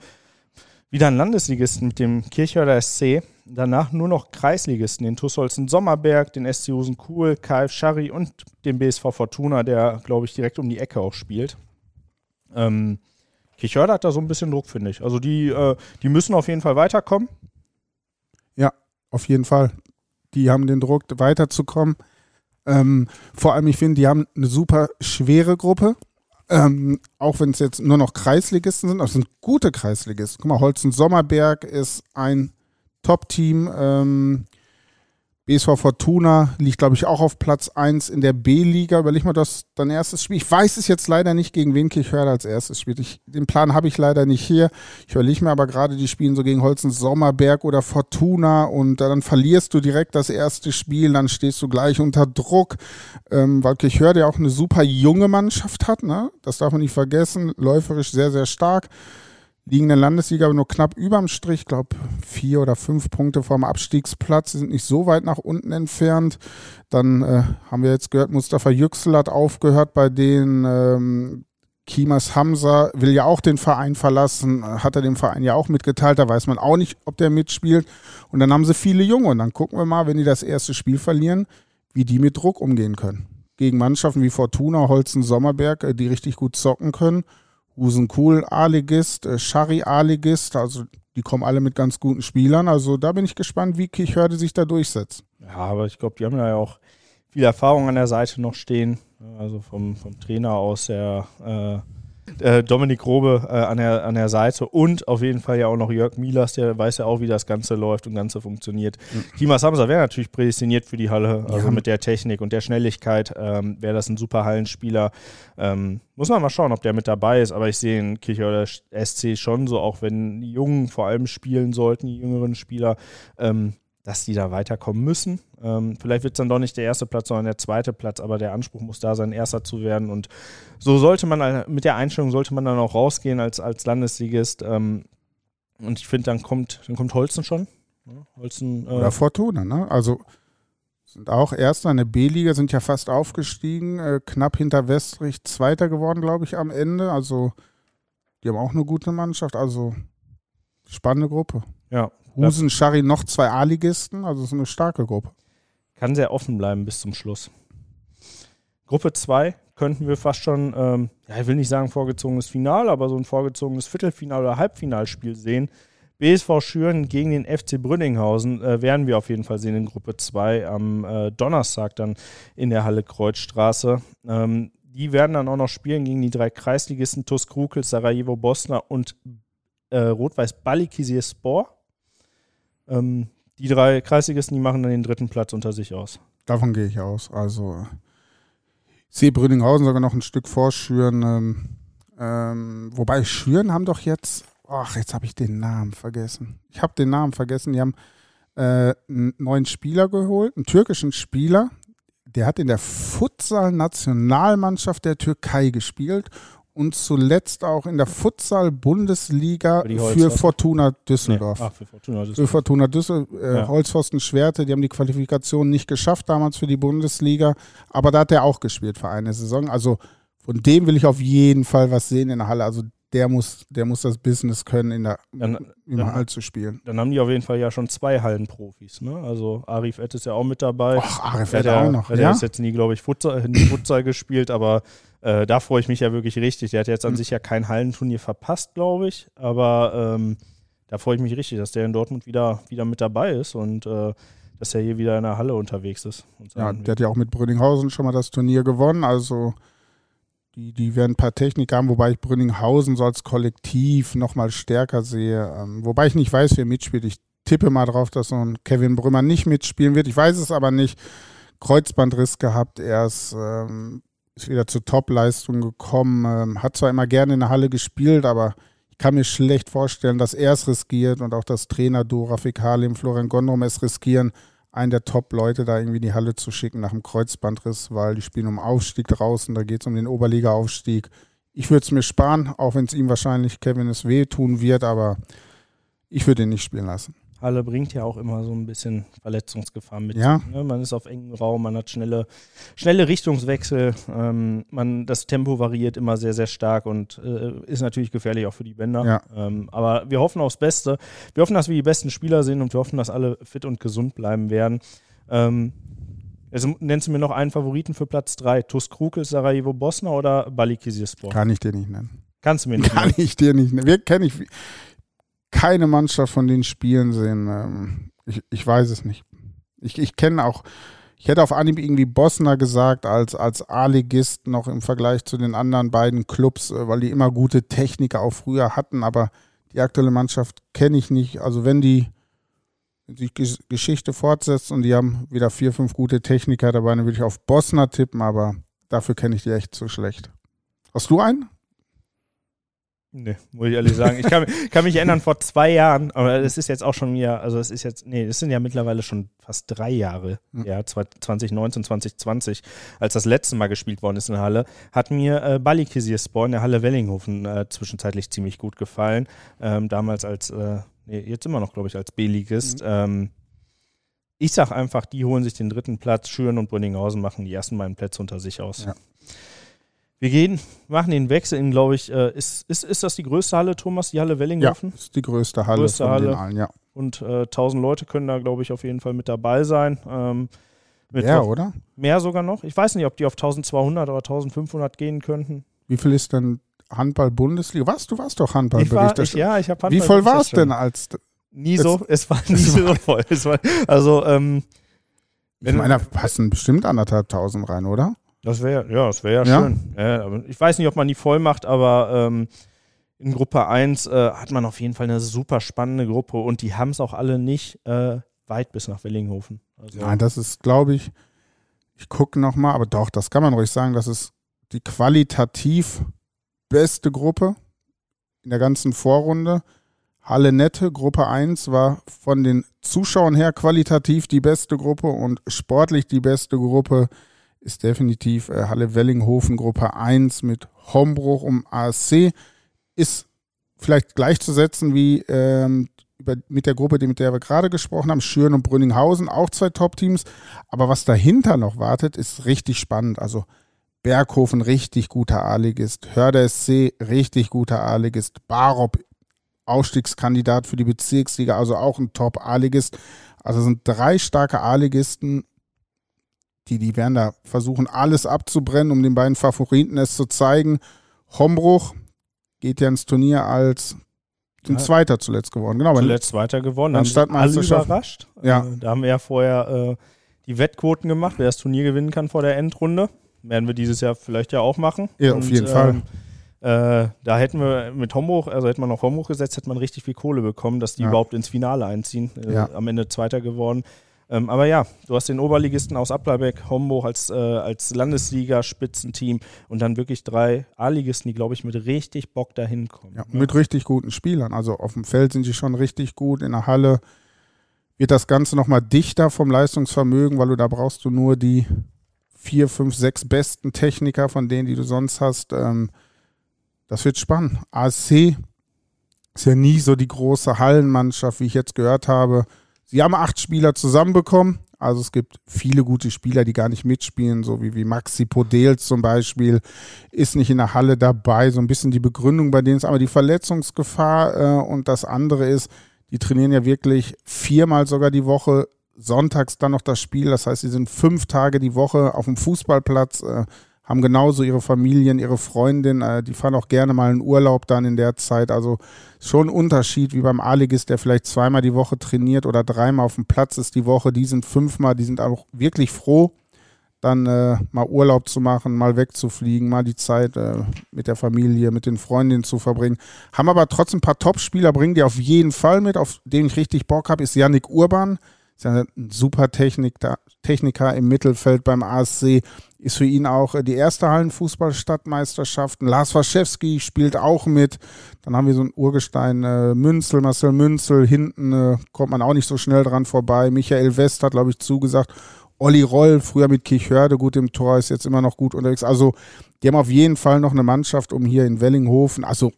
wieder einen Landesligisten mit dem Kirchhörder SC. Danach nur noch Kreisligisten, den TuS Holzen Sommerberg, den SC Husen-Kuhl, KF Schari und den BSV Fortuna, der, glaube ich, direkt um die Ecke auch spielt. Ähm, Kirchhörder hat da so ein bisschen Druck, finde ich. Also die, äh, die müssen auf jeden Fall weiterkommen. Auf jeden Fall. Die haben den Druck, weiterzukommen. Ähm, vor allem, ich finde, die haben eine super schwere Gruppe. Ähm, auch wenn es jetzt nur noch Kreisligisten sind, das sind gute Kreisligisten. Guck mal, Holzen Sommerberg ist ein Top-Team. Ähm, BSV Fortuna liegt, glaube ich, auch auf Platz 1 in der B-Liga. Überleg mal, das dein erstes Spiel. Ich weiß es jetzt leider nicht, gegen wen Kirchhörder als erstes spielt. Ich, den Plan habe ich leider nicht hier. Ich überlege mir aber gerade, die spielen so gegen Holzen Sommerberg oder Fortuna und dann verlierst du direkt das erste Spiel, dann stehst du gleich unter Druck, ähm, weil Kirchhörder ja auch eine super junge Mannschaft hat. Ne? Das darf man nicht vergessen. Läuferisch sehr, sehr stark liegen in der Landesliga nur knapp überm Strich, ich glaube vier oder fünf Punkte vom Abstiegsplatz, Sie sind nicht so weit nach unten entfernt. Dann äh, haben wir jetzt gehört, Mustafa Yüksel hat aufgehört bei denen. Ähm, Kimas Hamza will ja auch den Verein verlassen, hat er dem Verein ja auch mitgeteilt, da weiß man auch nicht, ob der mitspielt. Und dann haben sie viele Junge und dann gucken wir mal, wenn die das erste Spiel verlieren, wie die mit Druck umgehen können. Gegen Mannschaften wie Fortuna, Holzen, Sommerberg, äh, die richtig gut zocken können. Husenkuhl A-Ligist, äh, Schari A-Ligist, also die kommen alle mit ganz guten Spielern. Also da bin ich gespannt, wie Kirchhörde sich da durchsetzt. Ja, aber ich glaube, die haben da ja auch viel Erfahrung an der Seite noch stehen. Also vom, vom Trainer aus der äh, äh, Dominik Robe äh, an, der, an der Seite und auf jeden Fall ja auch noch Jörg Milas, der weiß ja auch, wie das Ganze läuft und Ganze funktioniert. Mhm. Kimas Hamza wäre natürlich prädestiniert für die Halle, also Ja. mit der Technik und der Schnelligkeit ähm, wäre das ein super Hallenspieler. Ähm, muss man mal schauen, ob der mit dabei ist, aber ich sehe in Kirchhörder SC schon so, auch wenn die Jungen vor allem spielen sollten, die jüngeren Spieler, ähm, dass die da weiterkommen müssen. Ähm, vielleicht wird es dann doch nicht der erste Platz, sondern der zweite Platz, aber der Anspruch muss da sein, erster zu werden. Und so sollte man, äh, mit der Einstellung sollte man dann auch rausgehen als, als Landesligist. Ähm, und ich finde, dann kommt, dann kommt Holzen schon. Ja, Holzen, äh, Oder Fortuna, ne? Also sind auch Erster in der B-Liga, sind ja fast aufgestiegen, äh, knapp hinter Westrich Zweiter geworden, glaube ich, am Ende. Also die haben auch eine gute Mannschaft. Also spannende Gruppe. ja, Husen, Schari, noch zwei A-Ligisten, also es ist eine starke Gruppe. kann sehr offen bleiben bis zum Schluss. Gruppe 2 könnten wir fast schon, ähm, ja, ich will nicht sagen vorgezogenes Final, aber so ein vorgezogenes Viertelfinal- oder Halbfinalspiel sehen. BSV Schüren gegen den FC Brünninghausen äh, werden wir auf jeden Fall sehen in Gruppe 2 am äh, Donnerstag dann in der Halle Kreuzstraße. Ähm, die werden dann auch noch spielen gegen die drei Kreisligisten TuS Krukel, Sarajevo Bosna und äh, Rot-Weiß Balikisier Spor. Ähm, die drei Kreisligisten, die machen dann den dritten Platz unter sich aus. Davon gehe ich aus. Also ich sehe Brünninghausen sogar noch ein Stück vor Schüren. Ähm, ähm, wobei Schüren haben doch jetzt, ach, jetzt habe ich den Namen vergessen. Ich habe den Namen vergessen. Die haben äh, einen neuen Spieler geholt, einen türkischen Spieler. Der hat in der Futsal-Nationalmannschaft der Türkei gespielt und zuletzt auch in der Futsal-Bundesliga Für für. Fortuna Düsseldorf. Nee. Ach, für Fortuna Für Düsseldorf. Fortuna Düsseldorf, äh, Ja. Holzpfosten Schwerte, die haben die Qualifikation nicht geschafft damals für die Bundesliga, aber da hat er auch gespielt für eine Saison. Also von dem will ich auf jeden Fall was sehen in der Halle. Also der muss, der muss das Business können, in der, Dann, im dann- Hall zu spielen. dann haben die auf jeden Fall ja schon zwei Hallenprofis. Ne? Also Arif Ed ist ja auch mit dabei. Ach, Arif ja, auch noch. der Ja? hat jetzt nie, glaube ich, Futsal, Futsal gespielt, aber äh, da freue ich mich ja wirklich richtig. Der hat jetzt an Mhm. sich ja kein Hallenturnier verpasst, glaube ich, aber ähm, da freue ich mich richtig, dass der in Dortmund wieder, wieder mit dabei ist und äh, dass er hier wieder in der Halle unterwegs ist. Ja, der hat ja auch mit Brünninghausen schon mal das Turnier gewonnen. Also die, die werden ein paar Technik haben, wobei ich Brünninghausen so als Kollektiv nochmal stärker sehe. Ähm, wobei ich nicht weiß, wer mitspielt. Ich tippe mal drauf, dass so ein Kevin Brümmer nicht mitspielen wird. Ich weiß es aber nicht. Kreuzbandriss gehabt, er ist, ähm, ist wieder zur Topleistung gekommen, ähm, hat zwar immer gerne in der Halle gespielt, aber ich kann mir schlecht vorstellen, dass er es riskiert und auch das Trainer Dora Fekalim, Florian Gondrom es riskieren, einen der Top-Leute da irgendwie in die Halle zu schicken nach dem Kreuzbandriss, weil die spielen um Aufstieg draußen, da geht es um den Oberliga-Aufstieg. Ich würde es mir sparen, auch wenn es ihm wahrscheinlich Kevin es wehtun wird, aber ich würde ihn nicht spielen lassen. Halle bringt ja auch immer so ein bisschen Verletzungsgefahr mit. Ja. Ne? Man ist auf engem Raum, man hat schnelle, schnelle Richtungswechsel, ähm, man, das Tempo variiert immer sehr, sehr stark und äh, ist natürlich gefährlich auch für die Bänder. Ja. Ähm, aber wir hoffen aufs Beste. Wir hoffen, dass wir die besten Spieler sind und wir hoffen, dass alle fit und gesund bleiben werden. Ähm, also nennst du mir noch einen Favoriten für Platz 3? Tus Krukel, Sarajevo Bosna oder Balikizirspor? Kann ich dir nicht nennen. Kannst du mir nicht Kann ich dir nicht nennen. Wir kenne ich keine Mannschaft von den Spielen sehen. Ähm, ich, ich weiß es nicht. Ich, ich kenne auch, ich hätte auf Anhieb irgendwie Bosna gesagt, als, als A-Ligist noch im Vergleich zu den anderen beiden Clubs, äh, weil die immer gute Techniker auch früher hatten, aber die aktuelle Mannschaft kenne ich nicht. Also wenn die die Geschichte fortsetzt und die haben wieder vier, fünf gute Techniker dabei, dann würde ich auf Bosna tippen, aber dafür kenne ich die echt zu schlecht. Hast du einen? Nee, muss ich ehrlich sagen. Ich kann, kann, mich erinnern, vor zwei Jahren, aber es ist jetzt auch schon wieder, also es ist jetzt, nee, es sind ja mittlerweile schon fast drei Jahre, mhm. ja, 2019, 2020, als das letzte Mal gespielt worden ist in der Halle, hat mir äh, Balikisirspor in der Halle Wellinghofen äh, zwischenzeitlich ziemlich gut gefallen. Ähm, damals als, äh, nee, jetzt immer noch, glaube ich, als B-Ligist. Mhm. Ähm, ich sag einfach, die holen sich den dritten Platz, Schüren und Brünninghausen machen die ersten beiden Plätze unter sich aus. Ja. Wir gehen, machen den Wechsel in, glaube ich, äh, ist, ist, ist das die größte Halle, Thomas, die Halle Wellinghofen? Ja, ist die größte Halle größte von Halle. den allen, ja. Und äh, 1000 Leute können da, glaube ich, auf jeden Fall mit dabei sein. Ähm, mehr, oder? Mehr sogar noch. Ich weiß nicht, ob die auf 1200 oder 1500 gehen könnten. Wie viel ist denn Handball-Bundesliga? Was? Du warst doch Handballberichterstatter. Ja, ich habe Handball Wie voll war es denn als. Nie so, es war nie so voll. War, also, ähm, ich meine, da passen bestimmt anderthalb tausend rein, oder? Das wäre, ja, das wäre ja, ja, schön. Ja, ich weiß nicht, ob man die voll macht, aber ähm, in Gruppe 1 äh, hat man auf jeden Fall eine super spannende Gruppe und die haben es auch alle nicht äh, weit bis nach Wellinghofen. Also, Nein, das ist, glaube ich, ich gucke nochmal, aber doch, das kann man ruhig sagen, das ist die qualitativ beste Gruppe in der ganzen Vorrunde. Halle Nette, Gruppe 1, war von den Zuschauern her qualitativ die beste Gruppe und sportlich die beste Gruppe ist definitiv äh, Halle Wellinghofen Gruppe 1 mit Hombruch um ASC. Ist vielleicht gleichzusetzen wie ähm, über, mit der Gruppe, die, mit der wir gerade gesprochen haben, Schüren und Brünninghausen, auch zwei Top-Teams. Aber was dahinter noch wartet, ist richtig spannend. Also Berghofen, richtig guter A-Ligist, Hörder SC, richtig guter A-Ligist, Barop, Aufstiegskandidat für die Bezirksliga, also auch ein Top-A-Ligist. Also sind drei starke A-Ligisten die, die werden da versuchen, alles abzubrennen, um den beiden Favoriten es zu zeigen. Hombruch geht ja ins Turnier als ja. Zweiter zuletzt geworden. Genau, zuletzt Zweiter geworden. Anstatt alle überrascht. Ja. Äh, da haben wir ja vorher äh, die Wettquoten gemacht, wer das Turnier gewinnen kann vor der Endrunde. Werden wir dieses Jahr vielleicht ja auch machen. Ja, Und, auf jeden ähm, Fall. Äh, da hätten wir mit Hombruch, also hätte man auf Hombruch gesetzt, hätte man richtig viel Kohle bekommen, dass die ja. überhaupt ins Finale einziehen. Äh, ja. Am Ende Zweiter geworden. Ähm, aber ja, du hast den Oberligisten aus Applerbeck, Homburg als, äh, als Landesliga-Spitzenteam und dann wirklich drei A-Ligisten, die, glaube ich, mit richtig Bock dahin kommen. Ja, ne? mit richtig guten Spielern. Also auf dem Feld sind sie schon richtig gut. In der Halle wird das Ganze nochmal dichter vom Leistungsvermögen, weil du da brauchst du nur die vier, fünf, sechs besten Techniker von denen, die du sonst hast. Ähm, das wird spannend. ASC ist ja nie so die große Hallenmannschaft, wie ich jetzt gehört habe Sie haben acht Spieler zusammenbekommen. Also es gibt viele gute Spieler, die gar nicht mitspielen, so wie, wie Maxi Podel zum Beispiel, ist nicht in der Halle dabei. So ein bisschen die Begründung bei denen ist aber die Verletzungsgefahr äh, und das andere ist, die trainieren ja wirklich viermal sogar die Woche, sonntags dann noch das Spiel. Das heißt, sie sind fünf Tage die Woche auf dem Fußballplatz. Äh, haben genauso ihre Familien, ihre Freundin, äh, die fahren auch gerne mal in Urlaub dann in der Zeit. Also schon ein Unterschied wie beim A-Ligist, der vielleicht zweimal die Woche trainiert oder dreimal auf dem Platz ist die Woche. Die sind fünfmal, die sind auch wirklich froh, dann äh, mal Urlaub zu machen, mal wegzufliegen, mal die Zeit äh, mit der Familie, mit den Freundinnen zu verbringen. Haben aber trotzdem ein paar Top-Spieler, bringen die auf jeden Fall mit, auf den ich richtig Bock habe, ist Yannick Urban ist ja ein super Technik, Techniker im Mittelfeld beim ASC, ist für ihn auch äh, die erste Hallenfußballstadtmeisterschaft. Lars Waschewski spielt auch mit. Dann haben wir so ein Urgestein äh, Münzel, Marcel Münzel. Hinten äh, kommt man auch nicht so schnell dran vorbei. Michael West hat, glaube ich, zugesagt. Olli Roll, früher mit Kirchhörde gut im Tor, ist jetzt immer noch gut unterwegs. Also, die haben auf jeden Fall noch eine Mannschaft, um hier in Wellinghofen, also,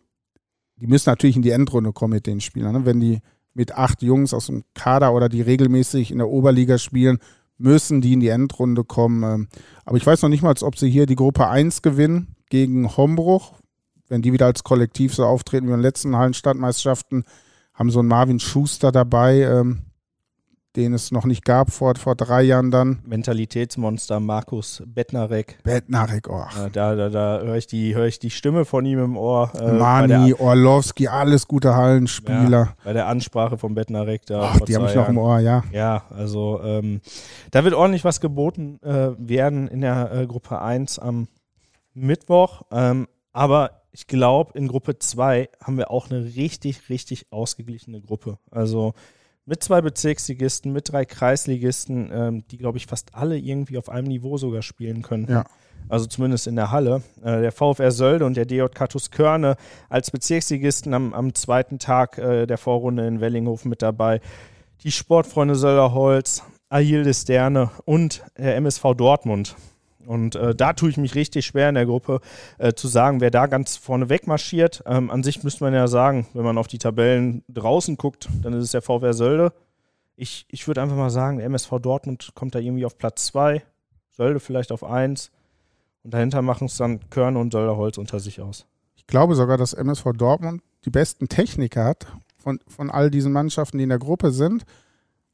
die müssen natürlich in die Endrunde kommen mit den Spielern. Ne? Wenn die mit acht Jungs aus dem Kader oder die regelmäßig in der Oberliga spielen, müssen die in die Endrunde kommen. Ähm, aber ich weiß noch nicht mal, ob sie hier die Gruppe 1 gewinnen gegen Hombruch. Wenn die wieder als Kollektiv so auftreten wie in den letzten Hallenstadtmeisterschaften, haben so einen Marvin Schuster dabei. Ähm, den es noch nicht gab vor, vor drei Jahren dann. Mentalitätsmonster Markus Bettnarek. Bettnarek, oh. Da da, da höre ich, die, hör ich die Stimme von ihm im Ohr. Äh, Mani, Orlowski, alles gute Hallenspieler. Ja, bei der Ansprache von Bettnarek da. Ach, die habe ich noch im Ohr, ja. Ja, also ähm, da wird ordentlich was geboten äh, werden in der äh, Gruppe 1 am Mittwoch. Ähm, aber ich glaube, in Gruppe 2 haben wir auch eine richtig, richtig ausgeglichene Gruppe. Also mit zwei Bezirksligisten, mit drei Kreisligisten, ähm, die, glaube ich, fast alle irgendwie auf einem Niveau sogar spielen können. Ja. Also zumindest in der Halle. Äh, der VfR Sölde und der DJK Körne als Bezirksligisten am, am zweiten Tag äh, der Vorrunde in Wellinghofen mit dabei. Die Sportfreunde Sölderholz, Ahilde Sterne und der MSV Dortmund. Und äh, da tue ich mich richtig schwer in der Gruppe äh, zu sagen, wer da ganz vorne weg marschiert. Ähm, an sich müsste man ja sagen, wenn man auf die Tabellen draußen guckt, dann ist es der VW Sölde. Ich, ich würde einfach mal sagen, der MSV Dortmund kommt da irgendwie auf Platz 2, Sölde vielleicht auf 1. Und dahinter machen es dann Körne und Sölderholz unter sich aus. Ich glaube sogar, dass MSV Dortmund die besten Techniker hat von, von all diesen Mannschaften, die in der Gruppe sind.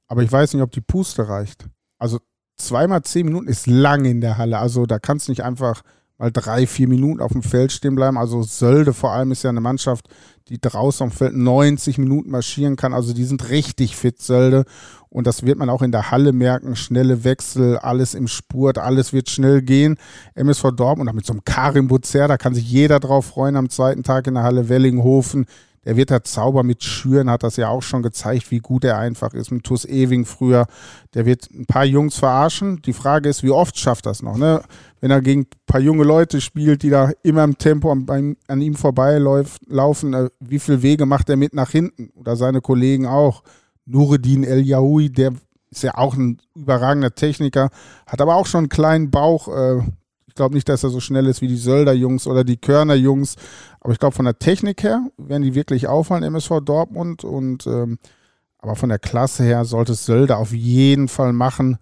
Aber ich weiß nicht, ob die Puste reicht. Also zweimal zehn Minuten ist lang in der Halle. Also da kannst du nicht einfach mal drei, vier Minuten auf dem Feld stehen bleiben. Also Sölde vor allem ist ja eine Mannschaft, die draußen am Feld 90 Minuten marschieren kann. Also die sind richtig fit, Sölde. Und das wird man auch in der Halle merken. Schnelle Wechsel, alles im Spurt, alles wird schnell gehen. MSV Dortmund, und mit so einem Karim Buzer, da kann sich jeder drauf freuen am zweiten Tag in der Halle Wellinghofen. Der wird da Zauber mit Schüren, hat das ja auch schon gezeigt, wie gut er einfach ist. Mit Tuss Ewing früher. Der wird ein paar Jungs verarschen. Die Frage ist, wie oft schafft das noch? Ne? Wenn er gegen ein paar junge Leute spielt, die da immer im Tempo an, an ihm vorbeilaufen, äh, wie viele Wege macht er mit nach hinten? Oder seine Kollegen auch. Nureddin El Yahoui, der ist ja auch ein überragender Techniker, hat aber auch schon einen kleinen Bauch. Äh, ich glaube nicht, dass er so schnell ist wie die Sölder-Jungs oder die Körner-Jungs. Aber ich glaube, von der Technik her werden die wirklich auffallen, MSV Dortmund. Und ähm, aber von der Klasse her sollte es Sölder auf jeden Fall machen.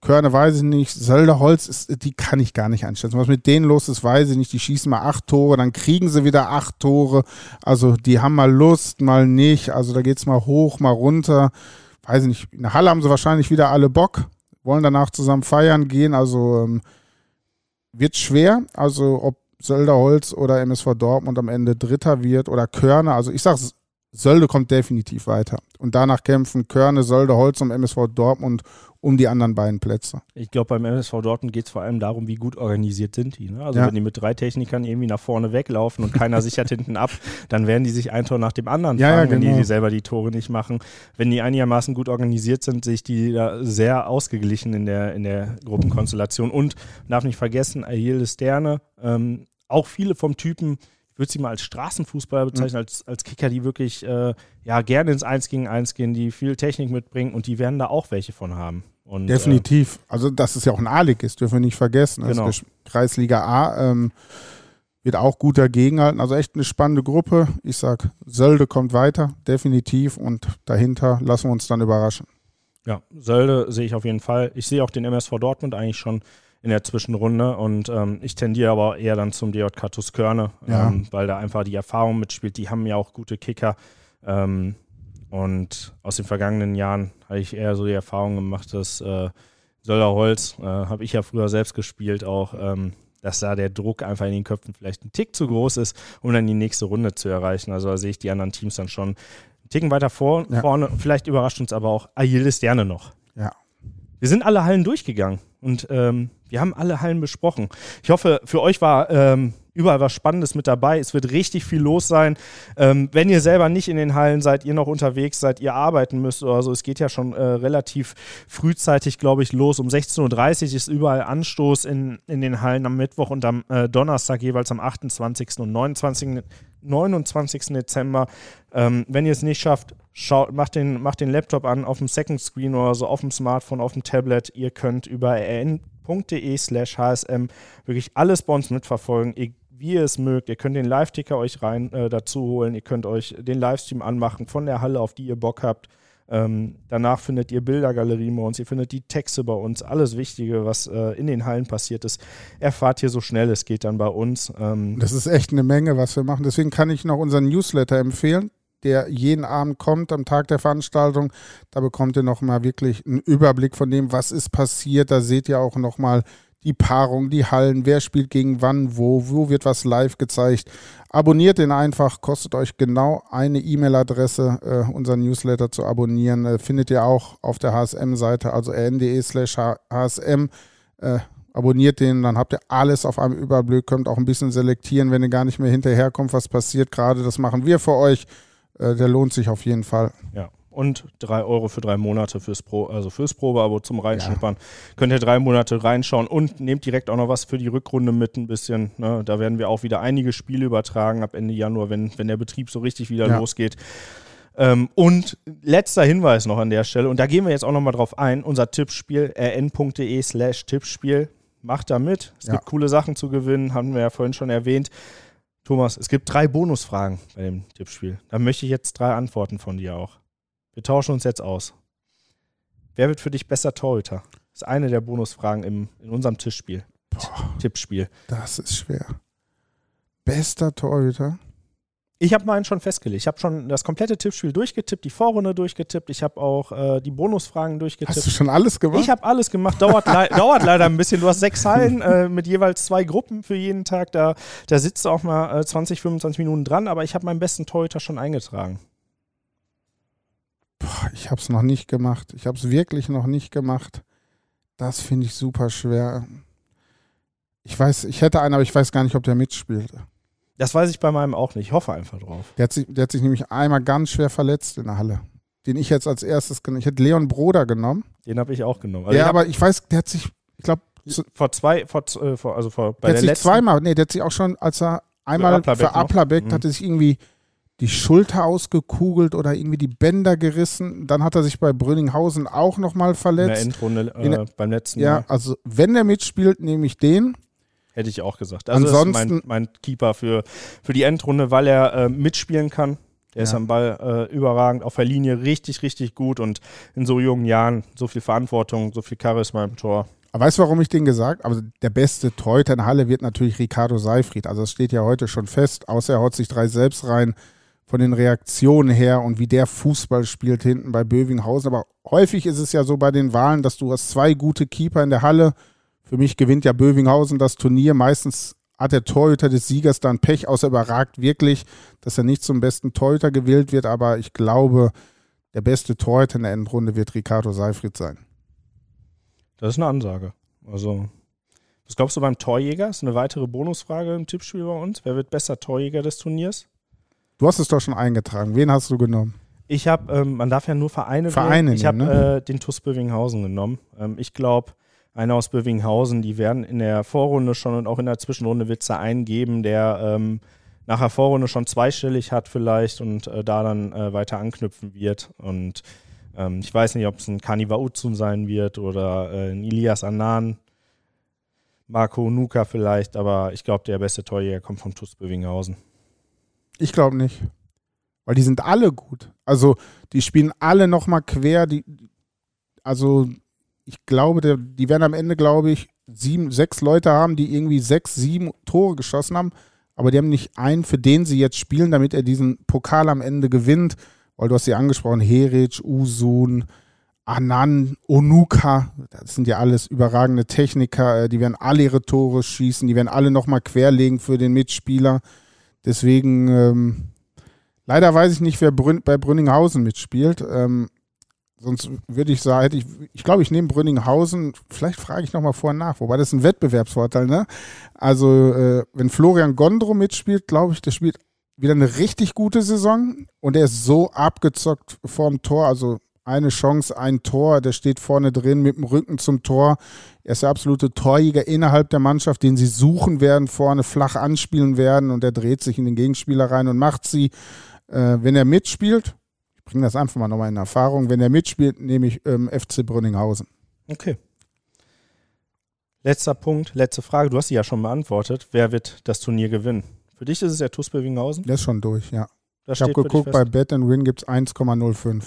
Körner weiß ich nicht. Sölder Holz, ist, die kann ich gar nicht einschätzen. Was mit denen los ist, weiß ich nicht. Die schießen mal acht Tore, dann kriegen sie wieder acht Tore. Also die haben mal Lust, mal nicht. Also da geht es mal hoch, mal runter. Weiß ich nicht. In der Halle haben sie wahrscheinlich wieder alle Bock. Wollen danach zusammen feiern gehen. Also ähm, wird schwer. Also ob Sölderholz oder MSV Dortmund am Ende Dritter wird oder Körner. Also ich sage, Sölde kommt definitiv weiter. Und danach kämpfen Körne, Sölde, Holz und MSV Dortmund um die anderen beiden Plätze. Ich glaube, beim MSV Dortmund geht es vor allem darum, wie gut organisiert sind die. Ne? Also ja. wenn die mit drei Technikern irgendwie nach vorne weglaufen und keiner sichert hinten ab, dann werden die sich ein Tor nach dem anderen ja, fangen, ja, genau. wenn die selber die Tore nicht machen. Wenn die einigermaßen gut organisiert sind, sehe ich die da sehr ausgeglichen in der, in der Gruppenkonstellation. Und darf nicht vergessen, Ayil Sterne, ähm, auch viele vom Typen, würde sie mal als Straßenfußballer bezeichnen, mhm. als, als Kicker, die wirklich äh, ja, gerne ins Eins gegen Eins gehen, die viel Technik mitbringen und die werden da auch welche von haben. Und, Definitiv. Äh, also, dass es ja auch ein A-Lig ist, dürfen wir nicht vergessen. Also, genau. Kreisliga A ähm, wird auch gut dagegenhalten. Also echt eine spannende Gruppe. Ich sag, Sölde kommt weiter, definitiv. Und dahinter lassen wir uns dann überraschen. Ja, Sölde sehe ich auf jeden Fall. Ich sehe auch den MSV Dortmund eigentlich schon in der Zwischenrunde und ähm, ich tendiere aber eher dann zum DJK Tuskörne, ja. ähm, weil da einfach die Erfahrung mitspielt. Die haben ja auch gute Kicker ähm, und aus den vergangenen Jahren habe ich eher so die Erfahrung gemacht, dass äh, Sölderholz, äh, habe ich ja früher selbst gespielt, auch ähm, dass da der Druck einfach in den Köpfen vielleicht ein Tick zu groß ist, um dann die nächste Runde zu erreichen. Also da sehe ich die anderen Teams dann schon einen Ticken weiter vor, ja. vorne. Vielleicht überrascht uns aber auch Ayildes gerne noch. Ja. Wir sind alle Hallen durchgegangen und ähm, wir haben alle Hallen besprochen. Ich hoffe, für euch war ähm, überall was Spannendes mit dabei. Es wird richtig viel los sein. Ähm, wenn ihr selber nicht in den Hallen seid, ihr noch unterwegs seid, ihr arbeiten müsst oder so, es geht ja schon äh, relativ frühzeitig, glaube ich, los. Um 16.30 Uhr ist überall Anstoß in, in den Hallen am Mittwoch und am äh, Donnerstag, jeweils am 28. und 29. 29. Dezember. Ähm, wenn ihr es nicht schafft, schaut, macht, den, macht den Laptop an auf dem Second Screen oder so auf dem Smartphone, auf dem Tablet. Ihr könnt über rn.de slash hsm wirklich alles bei uns mitverfolgen, wie ihr es mögt. Ihr könnt den Live-Ticker euch rein äh, dazu holen. Ihr könnt euch den Livestream anmachen von der Halle, auf die ihr Bock habt. Ähm, danach findet ihr Bildergalerien bei uns, ihr findet die Texte bei uns, alles Wichtige, was äh, in den Hallen passiert ist, erfahrt ihr so schnell es geht dann bei uns. Ähm das ist echt eine Menge, was wir machen. Deswegen kann ich noch unseren Newsletter empfehlen, der jeden Abend kommt am Tag der Veranstaltung. Da bekommt ihr noch mal wirklich einen Überblick von dem, was ist passiert. Da seht ihr auch noch mal die Paarung, die Hallen, wer spielt gegen wann, wo, wo wird was live gezeigt. Abonniert den einfach, kostet euch genau eine E-Mail-Adresse, äh, unseren Newsletter zu abonnieren. Äh, findet ihr auch auf der HSM-Seite, also rn.de slash HSM. Äh, abonniert den, dann habt ihr alles auf einem Überblick, könnt auch ein bisschen selektieren, wenn ihr gar nicht mehr hinterherkommt, was passiert gerade. Das machen wir für euch. Äh, der lohnt sich auf jeden Fall. Ja und drei Euro für drei Monate fürs Pro, also fürs Probeabo zum Reinschnuppern. Ja. Könnt ihr drei Monate reinschauen und nehmt direkt auch noch was für die Rückrunde mit ein bisschen. Ne? Da werden wir auch wieder einige Spiele übertragen ab Ende Januar, wenn, wenn der Betrieb so richtig wieder ja. losgeht. Ähm, und letzter Hinweis noch an der Stelle, und da gehen wir jetzt auch nochmal drauf ein, unser Tippspiel rn.de slash Tippspiel. Macht da mit. Es ja. gibt coole Sachen zu gewinnen, haben wir ja vorhin schon erwähnt. Thomas, es gibt drei Bonusfragen bei dem Tippspiel. Da möchte ich jetzt drei Antworten von dir auch. Wir tauschen uns jetzt aus. Wer wird für dich besser Torhüter? Das ist eine der Bonusfragen im, in unserem Tischspiel. Boah, Tippspiel. Das ist schwer. Bester Torhüter? Ich habe meinen schon festgelegt. Ich habe schon das komplette Tippspiel durchgetippt, die Vorrunde durchgetippt. Ich habe auch äh, die Bonusfragen durchgetippt. Hast du schon alles gemacht? Ich habe alles gemacht. Dauert, le dauert leider ein bisschen. Du hast sechs Hallen äh, mit jeweils zwei Gruppen für jeden Tag. Da, da sitzt du auch mal äh, 20, 25 Minuten dran. Aber ich habe meinen besten Torhüter schon eingetragen. Boah, ich habe es noch nicht gemacht. Ich habe es wirklich noch nicht gemacht. Das finde ich super schwer. Ich weiß, ich hätte einen, aber ich weiß gar nicht, ob der mitspielt. Das weiß ich bei meinem auch nicht. Ich hoffe einfach drauf. Der hat sich, der hat sich nämlich einmal ganz schwer verletzt in der Halle. Den ich jetzt als erstes genommen Ich hätte Leon Broder genommen. Den habe ich auch genommen. Also ja, aber ich weiß, der hat sich, ich glaube. Vor zwei, vor, äh, vor, also vor, bei der, der hat sich zweimal, nee, der hat sich auch schon, als er einmal für Applerbeck, mhm. hatte sich irgendwie die Schulter ausgekugelt oder irgendwie die Bänder gerissen. Dann hat er sich bei Brünninghausen auch nochmal verletzt. In der Endrunde äh, In beim letzten Ja, Mal. also wenn er mitspielt, nehme ich den. Hätte ich auch gesagt. Also Ansonsten, ist mein, mein Keeper für, für die Endrunde, weil er äh, mitspielen kann. Er ist am Ball äh, überragend, auf der Linie richtig, richtig gut und in so jungen Jahren so viel Verantwortung, so viel Charisma im Tor. Aber weißt du, warum ich den gesagt habe? Also der beste Torhüter in der Halle wird natürlich Ricardo Seifried. Also das steht ja heute schon fest, außer er haut sich drei selbst rein von den Reaktionen her und wie der Fußball spielt hinten bei Bövinghausen. Aber häufig ist es ja so bei den Wahlen, dass du hast zwei gute Keeper in der Halle. Für mich gewinnt ja Bövinghausen das Turnier. Meistens hat der Torhüter des Siegers dann Pech, außer überragt wirklich, dass er nicht zum besten Torhüter gewählt wird. Aber ich glaube, der beste Torhüter in der Endrunde wird Ricardo Seifried sein. Das ist eine Ansage. Also, was glaubst du beim Torjäger? Das ist eine weitere Bonusfrage im Tippspiel bei uns. Wer wird besser Torjäger des Turniers? Du hast es doch schon eingetragen. Wen hast du genommen? Ich habe, ähm, man darf ja nur Vereine Vereine wählen. Ich habe ne? äh, den TUS Bövinghausen genommen. Ähm, ich glaube, einer aus Bövinghausen, die werden in der Vorrunde schon und auch in der Zwischenrunde wird es einen geben, der ähm, nach der Vorrunde schon zweistellig hat vielleicht und äh, da dann äh, weiter anknüpfen wird. Und ähm, ich weiß nicht, ob es ein Kaniva Uzun sein wird oder äh, ein Ilias Anan, Marco Nuka vielleicht, aber ich glaube, der beste Torjäger kommt vom TUS Bövinghausen. Ich glaube nicht. Weil die sind alle gut. Also die spielen alle nochmal quer. Die, also ich glaube, die werden am Ende, glaube ich, sieben, sechs Leute haben, die irgendwie sechs, sieben Tore geschossen haben. Aber die haben nicht einen, für den sie jetzt spielen, damit er diesen Pokal am Ende gewinnt. Weil du hast sie angesprochen, Heric, Usun, Anan, Onuka, das sind ja alles überragende Techniker, äh, die werden alle ihre Tore schießen, die werden alle nochmal querlegen für den Mitspieler. Deswegen, ähm, leider weiß ich nicht, wer Brün bei Brünninghausen mitspielt. Ähm, Sonst würde ich sagen, ich, ich glaube, ich nehme Brünninghausen, vielleicht frage ich nochmal vorher nach, wobei das ist ein Wettbewerbsvorteil, ne? Also, äh, wenn Florian Gondro mitspielt, glaube ich, der spielt wieder eine richtig gute Saison und er ist so abgezockt vorm Tor, also eine Chance, ein Tor, der steht vorne drin mit dem Rücken zum Tor. Er ist der absolute Torjäger innerhalb der Mannschaft, den sie suchen werden, vorne flach anspielen werden und er dreht sich in den Gegenspieler rein und macht sie. Äh, wenn er mitspielt, bringe das einfach mal nochmal in Erfahrung, wenn er mitspielt, nehme ich ähm, FC Brünninghausen. Okay. Letzter Punkt, letzte Frage. Du hast sie ja schon beantwortet. Wer wird das Turnier gewinnen? Für dich ist es der TuS Bövinghausen? Der ist schon durch, ja. Das ich habe geguckt, bei Bet and Win gibt es 1,05.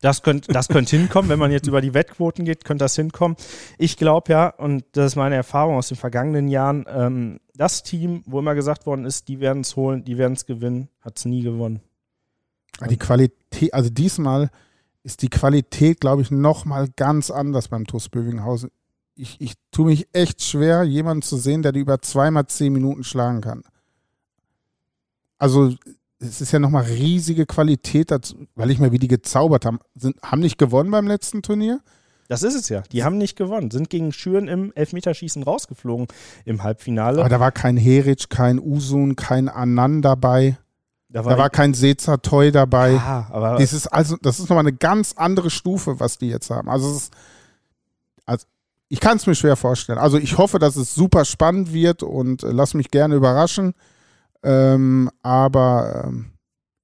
Das könnte das könnt hinkommen, wenn man jetzt über die Wettquoten geht, könnte das hinkommen. Ich glaube ja, und das ist meine Erfahrung aus den vergangenen Jahren, ähm, das Team, wo immer gesagt worden ist, die werden es holen, die werden es gewinnen, hat es nie gewonnen. Die Qualität, also diesmal ist die Qualität, glaube ich, nochmal ganz anders beim TuS Bövinghausen. Ich, ich tue mich echt schwer, jemanden zu sehen, der die über zweimal zehn Minuten schlagen kann. Also es ist ja nochmal riesige Qualität, dazu, weil ich mal wie die gezaubert haben. Sind, haben nicht gewonnen beim letzten Turnier? Das ist es ja. Die haben nicht gewonnen. Sind gegen Schüren im Elfmeterschießen rausgeflogen im Halbfinale. Aber da war kein Heric, kein Usun, kein Anan dabei. Da war, da war kein Seza Toy dabei. Ja, aber das ist also, das ist nochmal eine ganz andere Stufe, was die jetzt haben. Also, ist, also ich kann es mir schwer vorstellen. Also ich hoffe, dass es super spannend wird und äh, lass mich gerne überraschen. Ähm, aber ähm,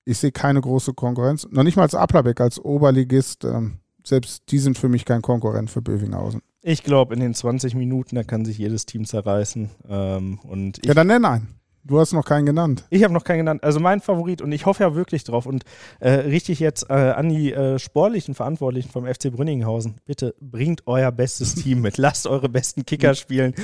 ich sehe keine große Konkurrenz. Noch nicht mal als Applerbeck, als Oberligist. Ähm, selbst die sind für mich kein Konkurrent für Bövinghausen. Ich glaube, in den 20 Minuten, da kann sich jedes Team zerreißen. Ähm, und ja, dann nenn einen. Du hast noch keinen genannt. Ich habe noch keinen genannt. Also mein Favorit und ich hoffe ja wirklich drauf und äh, richtig jetzt äh, an die äh, sportlichen Verantwortlichen vom FC Brünninghausen. Bitte bringt euer bestes Team mit. Lasst eure besten Kicker spielen.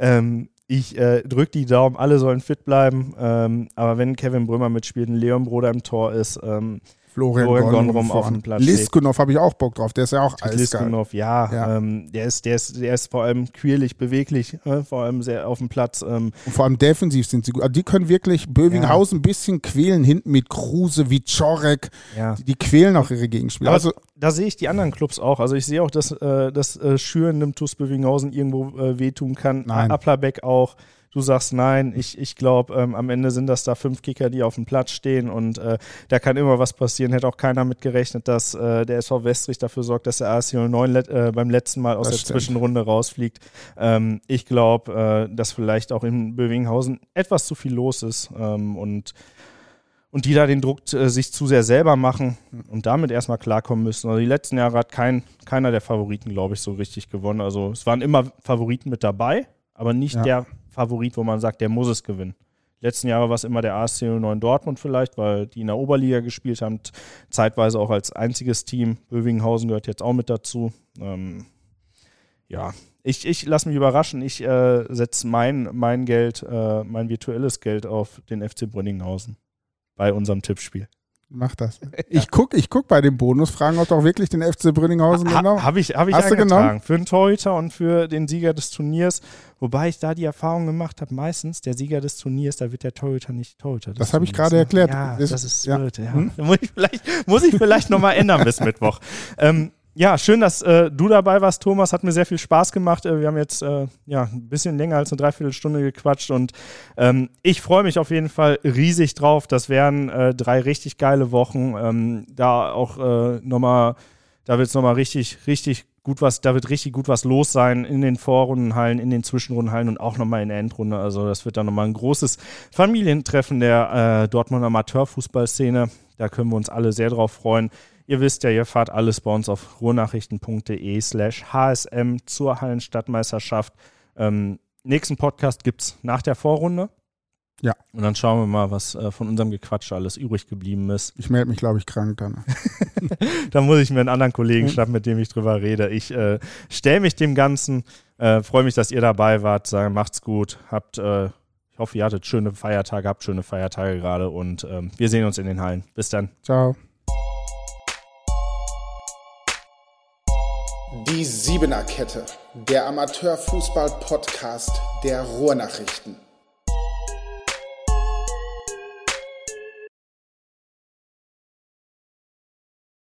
Ähm, ich äh, drücke die Daumen, alle sollen fit bleiben. Ähm, aber wenn Kevin Brömer mitspielt, ein Leon Bruder im Tor ist, ähm, Florian, Florian Gonrum auf dem Platz Liskunov habe ich auch Bock drauf, der ist ja auch eiskalt. Liskunov, ja, ja. Ähm, der, ist, der, ist, der ist vor allem quirlig, beweglich, äh, vor allem sehr auf dem Platz. Ähm. Und vor allem defensiv sind sie gut. Also die können wirklich Bövinghausen ja. ein bisschen quälen, hinten mit Kruse, wie Czorek. Ja. Die, die, quälen auch ihre Gegenspieler. also, da sehe ich die anderen Clubs auch. Also ich sehe auch, dass, äh, dass äh, Schüren dem TuS Bövinghausen irgendwo äh, wehtun kann. Nein. Applerbeck auch. Du sagst nein, ich, ich glaube, ähm, am Ende sind das da fünf Kicker, die auf dem Platz stehen und äh, da kann immer was passieren. Hätte auch keiner mit gerechnet, dass äh, der SV Westrich dafür sorgt, dass der AS 09 let, äh, beim letzten Mal aus das der stimmt. Zwischenrunde rausfliegt. Ähm, ich glaube, äh, dass vielleicht auch in Bövinghausen etwas zu viel los ist ähm, und und die da den Druck äh, sich zu sehr selber machen und damit erstmal klarkommen müssen. Also die letzten Jahre hat kein, keiner der Favoriten, glaube ich, so richtig gewonnen. Also es waren immer Favoriten mit dabei, aber nicht ja. der Favorit, wo man sagt, der muss es gewinnen. Die letzten Jahre war es immer der ASC 09 Dortmund vielleicht, weil die in der Oberliga gespielt haben, zeitweise auch als einziges Team. Bövinghausen gehört jetzt auch mit dazu. Ähm, ja, ich, ich lasse mich überraschen. Ich äh, setze mein, mein Geld, äh, mein virtuelles Geld auf den FC Brünninghausen bei unserem Tippspiel. Mach das. Ich gucke ich guck bei den Bonusfragen, ob auch wirklich den FC Brünninghausen ha, genommen Habe ich, hab ich Hast eingetragen. Für den Torhüter und für den Sieger des Turniers. Wobei ich da die Erfahrung gemacht habe, meistens der Sieger des Turniers, da wird der Torhüter nicht Torhüter. Das habe ich gerade erklärt. Ja, das, das ist ja. blöd. Ja. Hm? Muss ich vielleicht, muss ich vielleicht nochmal ändern bis Mittwoch. Ähm, ja, schön, dass äh, du dabei warst, Thomas. Hat mir sehr viel Spaß gemacht. Äh, wir haben jetzt äh, ja, ein bisschen länger als eine Dreiviertelstunde gequatscht und ähm, ich freue mich auf jeden Fall riesig drauf. Das wären äh, drei richtig geile Wochen. Ähm, da auch äh, nochmal, da wird es nochmal richtig, richtig gut was, da wird richtig gut was los sein in den Vorrundenhallen, in den Zwischenrundenhallen und auch nochmal in der Endrunde. Also das wird dann nochmal ein großes Familientreffen der äh, Dortmunder Amateurfußballszene. Da können wir uns alle sehr drauf freuen. Ihr wisst ja, ihr fahrt alles bei uns auf ruhrnachrichten.de slash hsm zur Hallenstadtmeisterschaft. Ähm, nächsten Podcast gibt es nach der Vorrunde. Ja. Und dann schauen wir mal, was äh, von unserem Gequatsch alles übrig geblieben ist. Ich melde mich, glaube ich, krank dann. dann muss ich mir einen anderen Kollegen schnappen, mit dem ich drüber rede. Ich äh, stelle mich dem Ganzen, äh, freue mich, dass ihr dabei wart, sage, macht's gut, habt, äh, ich hoffe, ihr hattet schöne Feiertage, habt schöne Feiertage gerade und ähm, wir sehen uns in den Hallen. Bis dann. Ciao. Die Siebener Kette, der Amateurfußball-Podcast der Ruhrnachrichten.